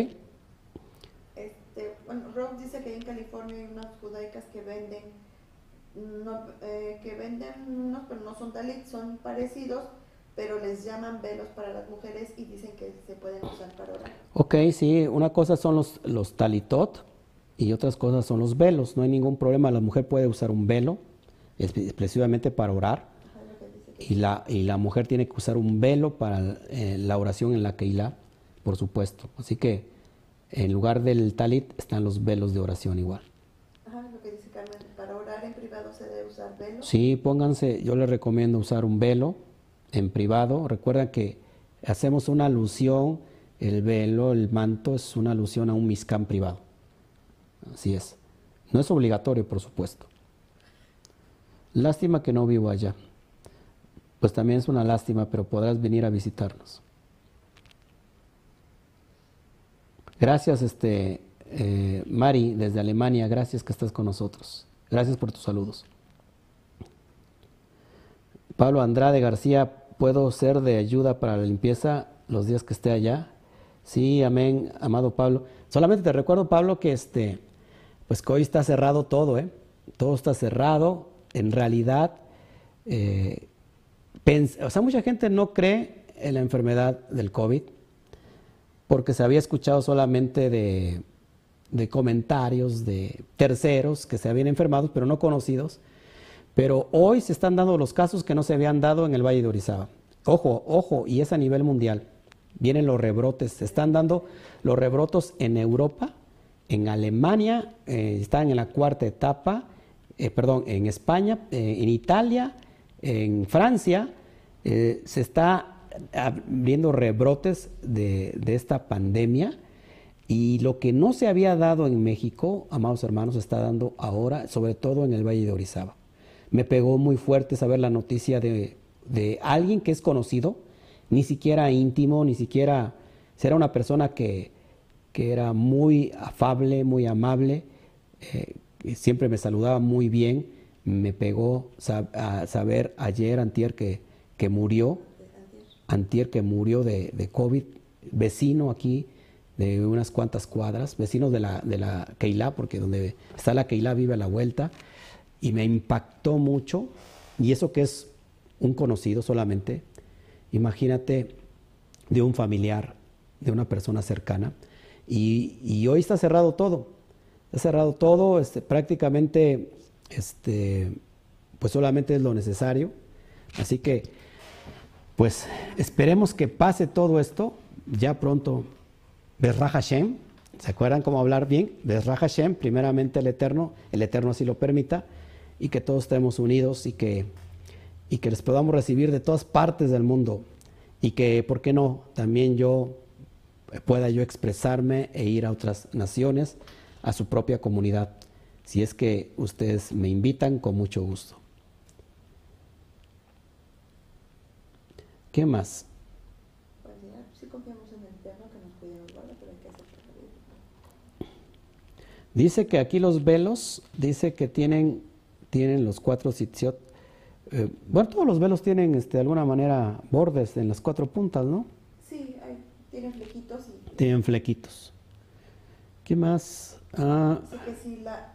Este, bueno, Rob dice que en California hay unas judaicas que venden, no, eh, que venden pero no son talit, son parecidos, pero les llaman velos para las mujeres y dicen que se pueden usar para orar. Ok, sí, una cosa son los, los talitot, y otras cosas son los velos. No hay ningún problema, la mujer puede usar un velo exclusivamente para orar y la, y la mujer tiene que usar un velo para eh, la oración en la Keilah, por supuesto. Así que en lugar del talit están los velos de oración igual. Ajá, lo que dice Carmen, para orar en privado se debe usar velo. Sí, pónganse, yo les recomiendo usar un velo en privado. Recuerda que hacemos una alusión, el velo, el manto es una alusión a un miscán privado. Así es. No es obligatorio, por supuesto. Lástima que no vivo allá. Pues también es una lástima, pero podrás venir a visitarnos. Gracias, este, eh, Mari, desde Alemania. Gracias que estás con nosotros. Gracias por tus saludos. Pablo Andrade García, ¿puedo ser de ayuda para la limpieza los días que esté allá? Sí, amén, amado Pablo. Solamente te recuerdo, Pablo, que este, pues que hoy está cerrado todo, ¿eh? Todo está cerrado. En realidad, eh, o sea, mucha gente no cree en la enfermedad del COVID porque se había escuchado solamente de, de comentarios de terceros que se habían enfermado, pero no conocidos. Pero hoy se están dando los casos que no se habían dado en el Valle de Orizaba. Ojo, ojo, y es a nivel mundial. Vienen los rebrotes, se están dando los rebrotos en Europa, en Alemania eh, están en la cuarta etapa, eh, perdón, en España, eh, en Italia, en Francia, se está viendo rebrotes de, esta pandemia y lo que no se había dado en México, amados hermanos, se está dando ahora, sobre todo en el Valle de Orizaba. Me pegó muy fuerte saber la noticia de alguien que es conocido, ni siquiera íntimo, ni siquiera será una persona que, que era muy afable, muy amable, eh, siempre me saludaba muy bien, me pegó a saber ayer, antier, que, que murió, antier que murió de, de, COVID, vecino aquí de unas cuantas cuadras, vecino de la, de la Keilah, porque donde está la Keilah vive a la vuelta, y me impactó mucho, y eso que es un conocido solamente, imagínate de un familiar, de una persona cercana, y, hoy está cerrado todo. Está cerrado todo, este, prácticamente este, pues solamente es lo necesario. Así que, pues esperemos que pase todo esto ya pronto. Besra Hashem, ¿se acuerdan cómo hablar bien? Besra Hashem, primeramente el Eterno, el Eterno así lo permita, y que todos estemos unidos y que, y que les podamos recibir de todas partes del mundo. Y que, ¿por qué no? También yo pueda yo expresarme e ir a otras naciones, a su propia comunidad. Si es que ustedes me invitan, con mucho gusto. ¿Qué más? Dice que aquí los velos, dice que tienen, tienen los cuatro sitios Eh, bueno, todos los velos tienen este, de alguna manera bordes en las cuatro puntas, ¿no? Sí, hay, tienen flequitos. Y... Tienen flequitos. ¿Qué más? Ah, Así que si la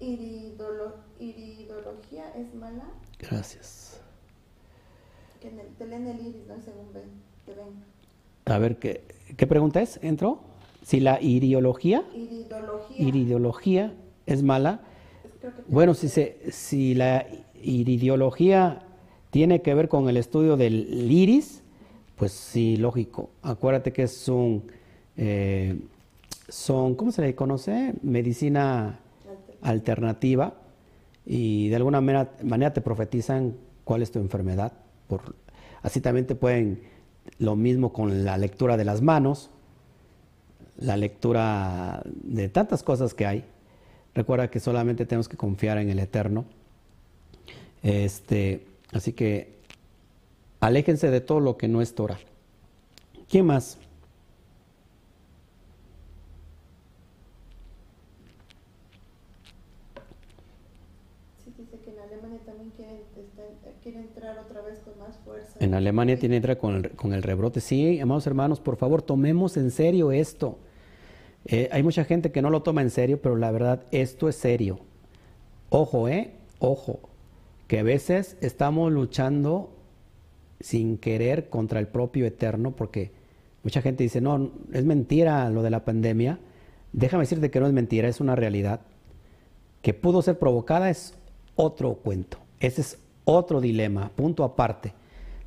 iridolo- iridología es mala, gracias. que en el, te leen el iris, ¿no? Según ven, te ven. A ver, ¿qué, qué pregunta es? ¿Entró? Si la iriología, Iridología. iridiología es mala, Bueno, si, se, si la iridiología tiene que ver con el estudio del iris, pues sí, lógico. Acuérdate que es un, eh, son, ¿cómo se le conoce? Medicina alternativa y de alguna manera, te profetizan cuál es tu enfermedad. Así también te pueden, lo mismo con la lectura de las manos, la lectura de tantas cosas que hay. Recuerda que solamente tenemos que confiar en el Eterno. Este, así que aléjense de todo lo que no es Torah. ¿Quién más? Sí, dice que en Alemania también quieren, está- quiere entrar otra vez con más fuerza. En Alemania tiene que entrar con el, con el rebrote. Sí, amados hermanos, por favor, tomemos en serio esto. Eh, hay mucha gente que no lo toma en serio, pero la verdad, esto es serio. Ojo, ¿eh? Ojo, que a veces estamos luchando sin querer contra el propio Eterno, porque mucha gente dice, no, es mentira lo de la pandemia. Déjame decirte que no es mentira, es una realidad. Que pudo ser provocada es otro cuento. Ese es otro dilema, punto aparte.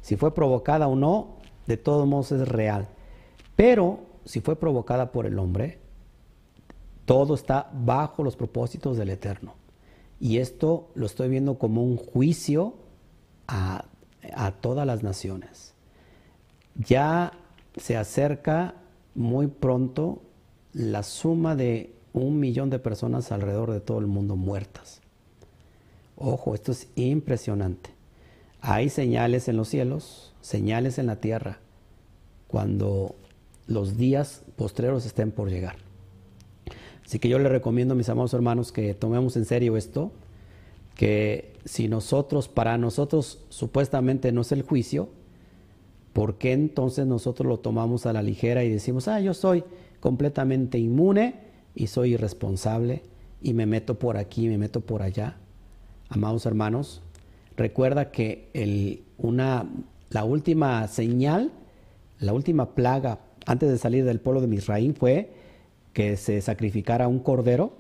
Si fue provocada o no, de todos modos es real. Pero si fue provocada por el hombre, todo está bajo los propósitos del Eterno. Y esto lo estoy viendo como un juicio a, a todas las naciones. Ya se acerca muy pronto la suma de un millón de personas alrededor de todo el mundo muertas. Ojo, esto es impresionante. Hay señales en los cielos, señales en la tierra, cuando los días postreros estén por llegar. Así que yo le recomiendo mis amados hermanos que tomemos en serio esto, que si nosotros, para nosotros supuestamente no es el juicio, ¿por qué entonces nosotros lo tomamos a la ligera y decimos, ah, yo soy completamente inmune y soy irresponsable y me meto por aquí, me meto por allá? Amados hermanos, recuerda que una, la última señal, la última plaga antes de salir del pueblo de Misraín fue que se sacrificara un cordero,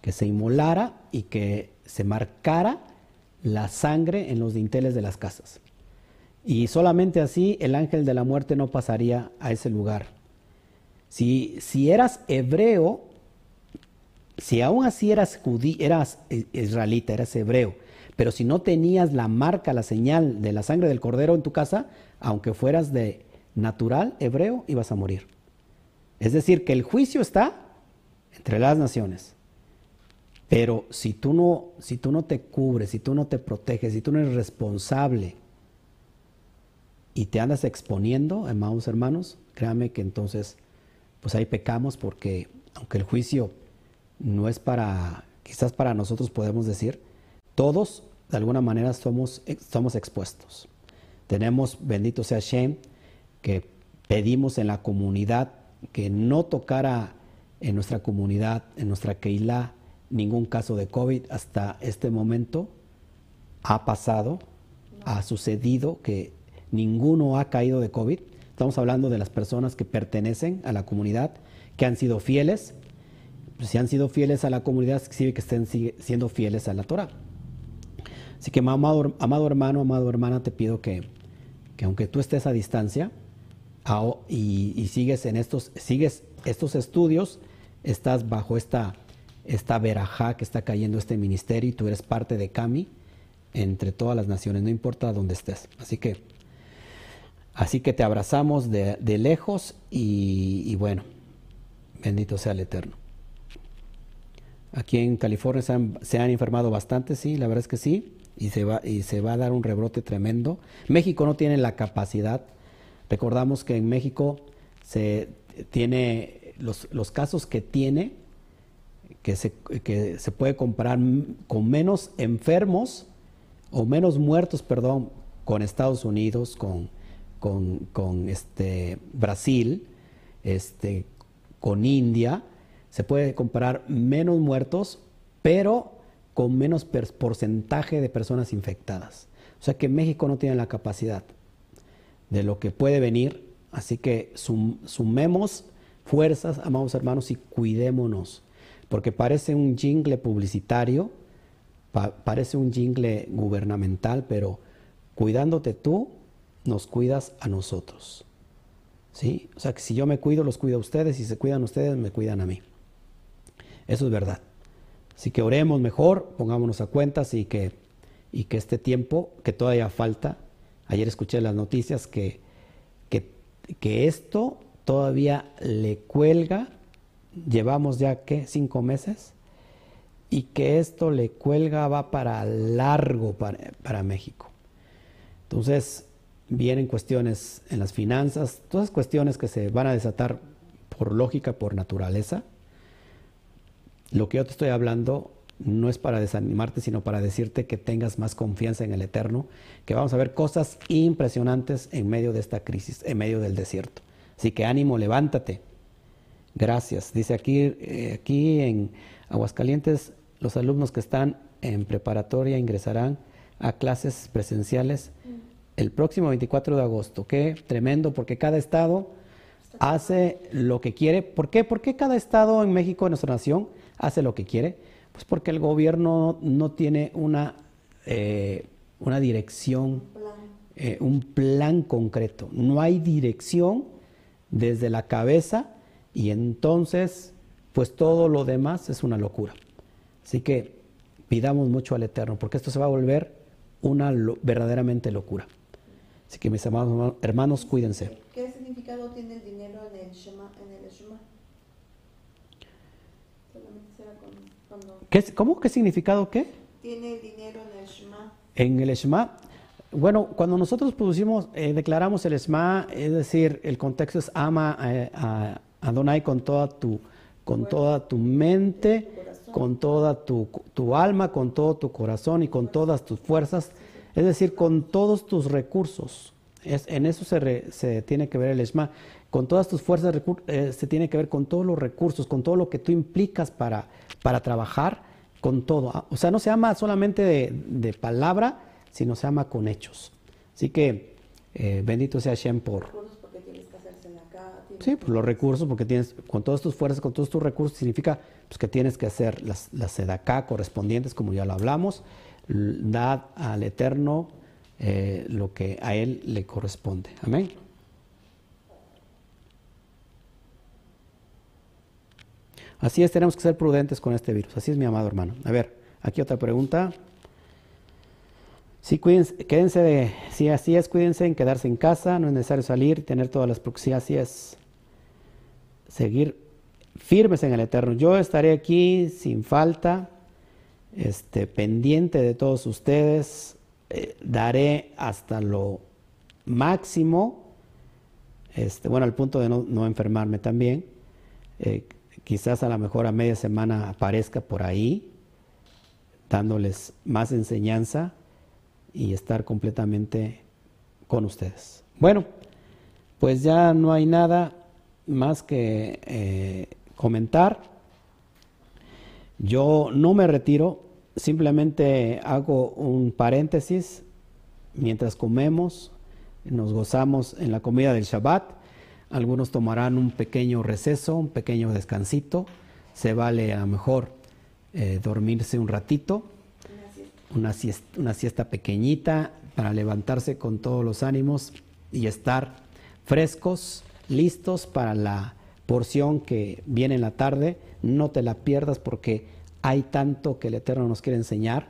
que se inmolara y que se marcara la sangre en los dinteles de las casas. Y solamente así el ángel de la muerte no pasaría a ese lugar. Si, si eras hebreo, si aún así eras judí, eras israelita, eras hebreo, pero si no tenías la marca, la señal de la sangre del cordero en tu casa, aunque fueras de natural hebreo, ibas a morir. Es decir, que el juicio está entre las naciones. Pero si tú no, si tú no te cubres, si tú no te proteges, si tú no eres responsable y te andas exponiendo, amados hermanos, créame que entonces, pues ahí pecamos porque aunque el juicio no es para, quizás para nosotros podemos decir, todos de alguna manera somos, somos expuestos. Tenemos, bendito sea Shem, que pedimos en la comunidad que no tocara en nuestra comunidad, en nuestra Keilah, ningún caso de COVID hasta este momento. Ha pasado, ha sucedido que ninguno ha caído de COVID. Estamos hablando de las personas que pertenecen a la comunidad, que han sido fieles. Si han sido fieles a la comunidad, significa que estén siendo fieles a la Torah. Así que, amado, amado hermano, amado hermana, te pido que, que aunque tú estés a distancia, y, y, sigues en estos, sigues estos estudios, estás bajo esta, esta verajá que está cayendo este ministerio y tú eres parte de Cami entre todas las naciones, no importa dónde estés. Así que, así que te abrazamos de, de lejos y, bueno, bendito sea el Eterno. Aquí en California se han, se han enfermado bastante, sí, la verdad es que sí, y se, va, y se va a dar un rebrote tremendo. México no tiene la capacidad Recordamos que en México se tiene los, los casos que tiene, que se, que se, puede comparar con menos enfermos o menos muertos, perdón, con Estados Unidos, con, con, este, Brasil, este, con India, se puede comparar menos muertos, pero con menos porcentaje de personas infectadas. O sea que México no tiene la capacidad de lo que puede venir, así que sumemos fuerzas, amados hermanos, y cuidémonos, porque parece un jingle publicitario, parece un jingle gubernamental, pero cuidándote tú, nos cuidas a nosotros. ¿Sí? O sea que si yo me cuido, los cuido a ustedes, si se cuidan ustedes, me cuidan a mí. Eso es verdad. Así que oremos mejor, pongámonos a cuentas y que, y que este tiempo, que todavía falta, ayer escuché las noticias que, que, que esto todavía le cuelga, llevamos ya que cinco meses, y que esto le cuelga va para largo para, para México. Entonces, vienen cuestiones en las finanzas, todas cuestiones que se van a desatar por lógica, por naturaleza. Lo que yo te estoy hablando no es para desanimarte, sino para decirte que tengas más confianza en el Eterno, que vamos a ver cosas impresionantes en medio de esta crisis, en medio del desierto. Así que ánimo, levántate. Gracias. Dice aquí, eh, aquí en Aguascalientes, los alumnos que están en preparatoria ingresarán a clases presenciales el próximo 24 de agosto. Qué tremendo, porque cada estado hace lo que quiere. ¿Por qué? ¿Por qué cada estado en México, en nuestra nación, hace lo que quiere? Pues porque el gobierno no tiene una, eh, una dirección, eh, un plan concreto. No hay dirección desde la cabeza y entonces, pues todo lo demás es una locura. Así que pidamos mucho al Eterno, porque esto se va a volver una verdaderamente locura. Así que mis amados hermanos, cuídense. ¿Qué significado tiene el dinero en el Shema? En el Shema? ¿Qué, ¿Cómo? ¿Qué significado qué? Tiene el dinero en el Shema. En el Shema. Bueno, cuando nosotros producimos, eh, declaramos el Shema, es decir, el contexto es ama a, Adonai con toda tu, con toda tu mente, con toda tu, tu, alma, con todo tu corazón y con todas tus fuerzas, es decir, con todos tus recursos. Es, en eso se, se, tiene que ver el Shema. Con todas tus fuerzas eh, se tiene que ver con todos los recursos, con todo lo que tú implicas para, para trabajar, con todo. O sea, no se ama solamente de, de palabra, sino se ama con hechos. Así que eh, bendito sea Hashem por... Sí, por los recursos, porque tienes, con todas tus fuerzas, con todos tus recursos, significa pues, que tienes que hacer las, las correspondientes, como ya lo hablamos, dad al Eterno eh, lo que a Él le corresponde. Amén. Así es, tenemos que ser prudentes con este virus. Así es, mi amado hermano. A ver, aquí otra pregunta. Sí, cuídense, quédense de, sí, así es, cuídense en quedarse en casa, no es necesario salir, tener todas las proxías, así es. Seguir firmes en el Eterno. Yo estaré aquí sin falta, este, pendiente de todos ustedes, eh, daré hasta lo máximo, este, bueno, al punto de no, enfermarme también. Eh, quizás a lo mejor a media semana aparezca por ahí, dándoles más enseñanza y estar completamente con ustedes. Bueno, pues ya no hay nada más que eh, comentar. Yo no me retiro, simplemente hago un paréntesis mientras comemos, nos gozamos en la comida del Shabbat. Algunos tomarán un pequeño receso, un pequeño descansito. Se vale a lo mejor eh, dormirse un ratito una siesta, una siesta pequeñita para levantarse con todos los ánimos y estar frescos, listos para la porción que viene en la tarde. No te la pierdas porque hay tanto que el Eterno nos quiere enseñar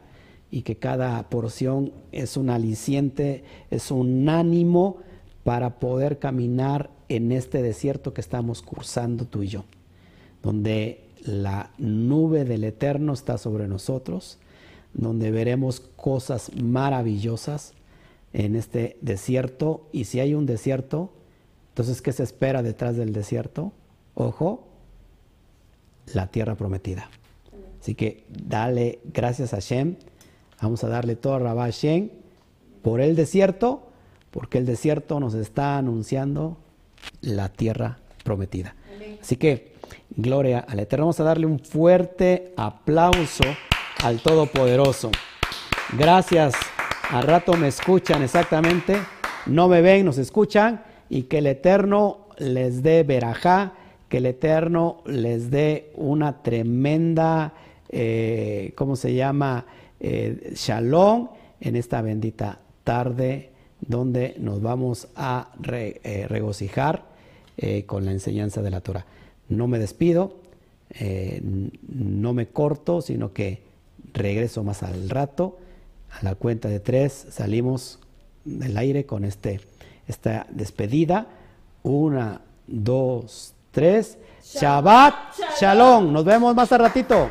y que cada porción es un aliciente, es un ánimo para poder caminar en este desierto que estamos cursando tú y yo, donde la nube del Eterno está sobre nosotros, donde veremos cosas maravillosas en este desierto. Y si hay un desierto, entonces, ¿qué se espera detrás del desierto? Ojo, la tierra prometida. Así que dale gracias a Shem, Vamos a darle todo a Rabá Shen por el desierto, porque el desierto nos está anunciando la tierra prometida. Así que, gloria al Eterno. Vamos a darle un fuerte aplauso al Todopoderoso. Gracias. A rato me escuchan exactamente. No me ven, nos escuchan. Y que el Eterno les dé verajá, que el Eterno les dé una tremenda, eh, ¿cómo se llama? Eh, shalom en esta bendita tarde donde nos vamos a eh, regocijar con la enseñanza de la Torah. No me despido, no me corto, sino que regreso más al rato. A la cuenta de tres salimos del aire con este, esta despedida. Una, dos, tres. Shabbat, shalom. Nos vemos más a ratito.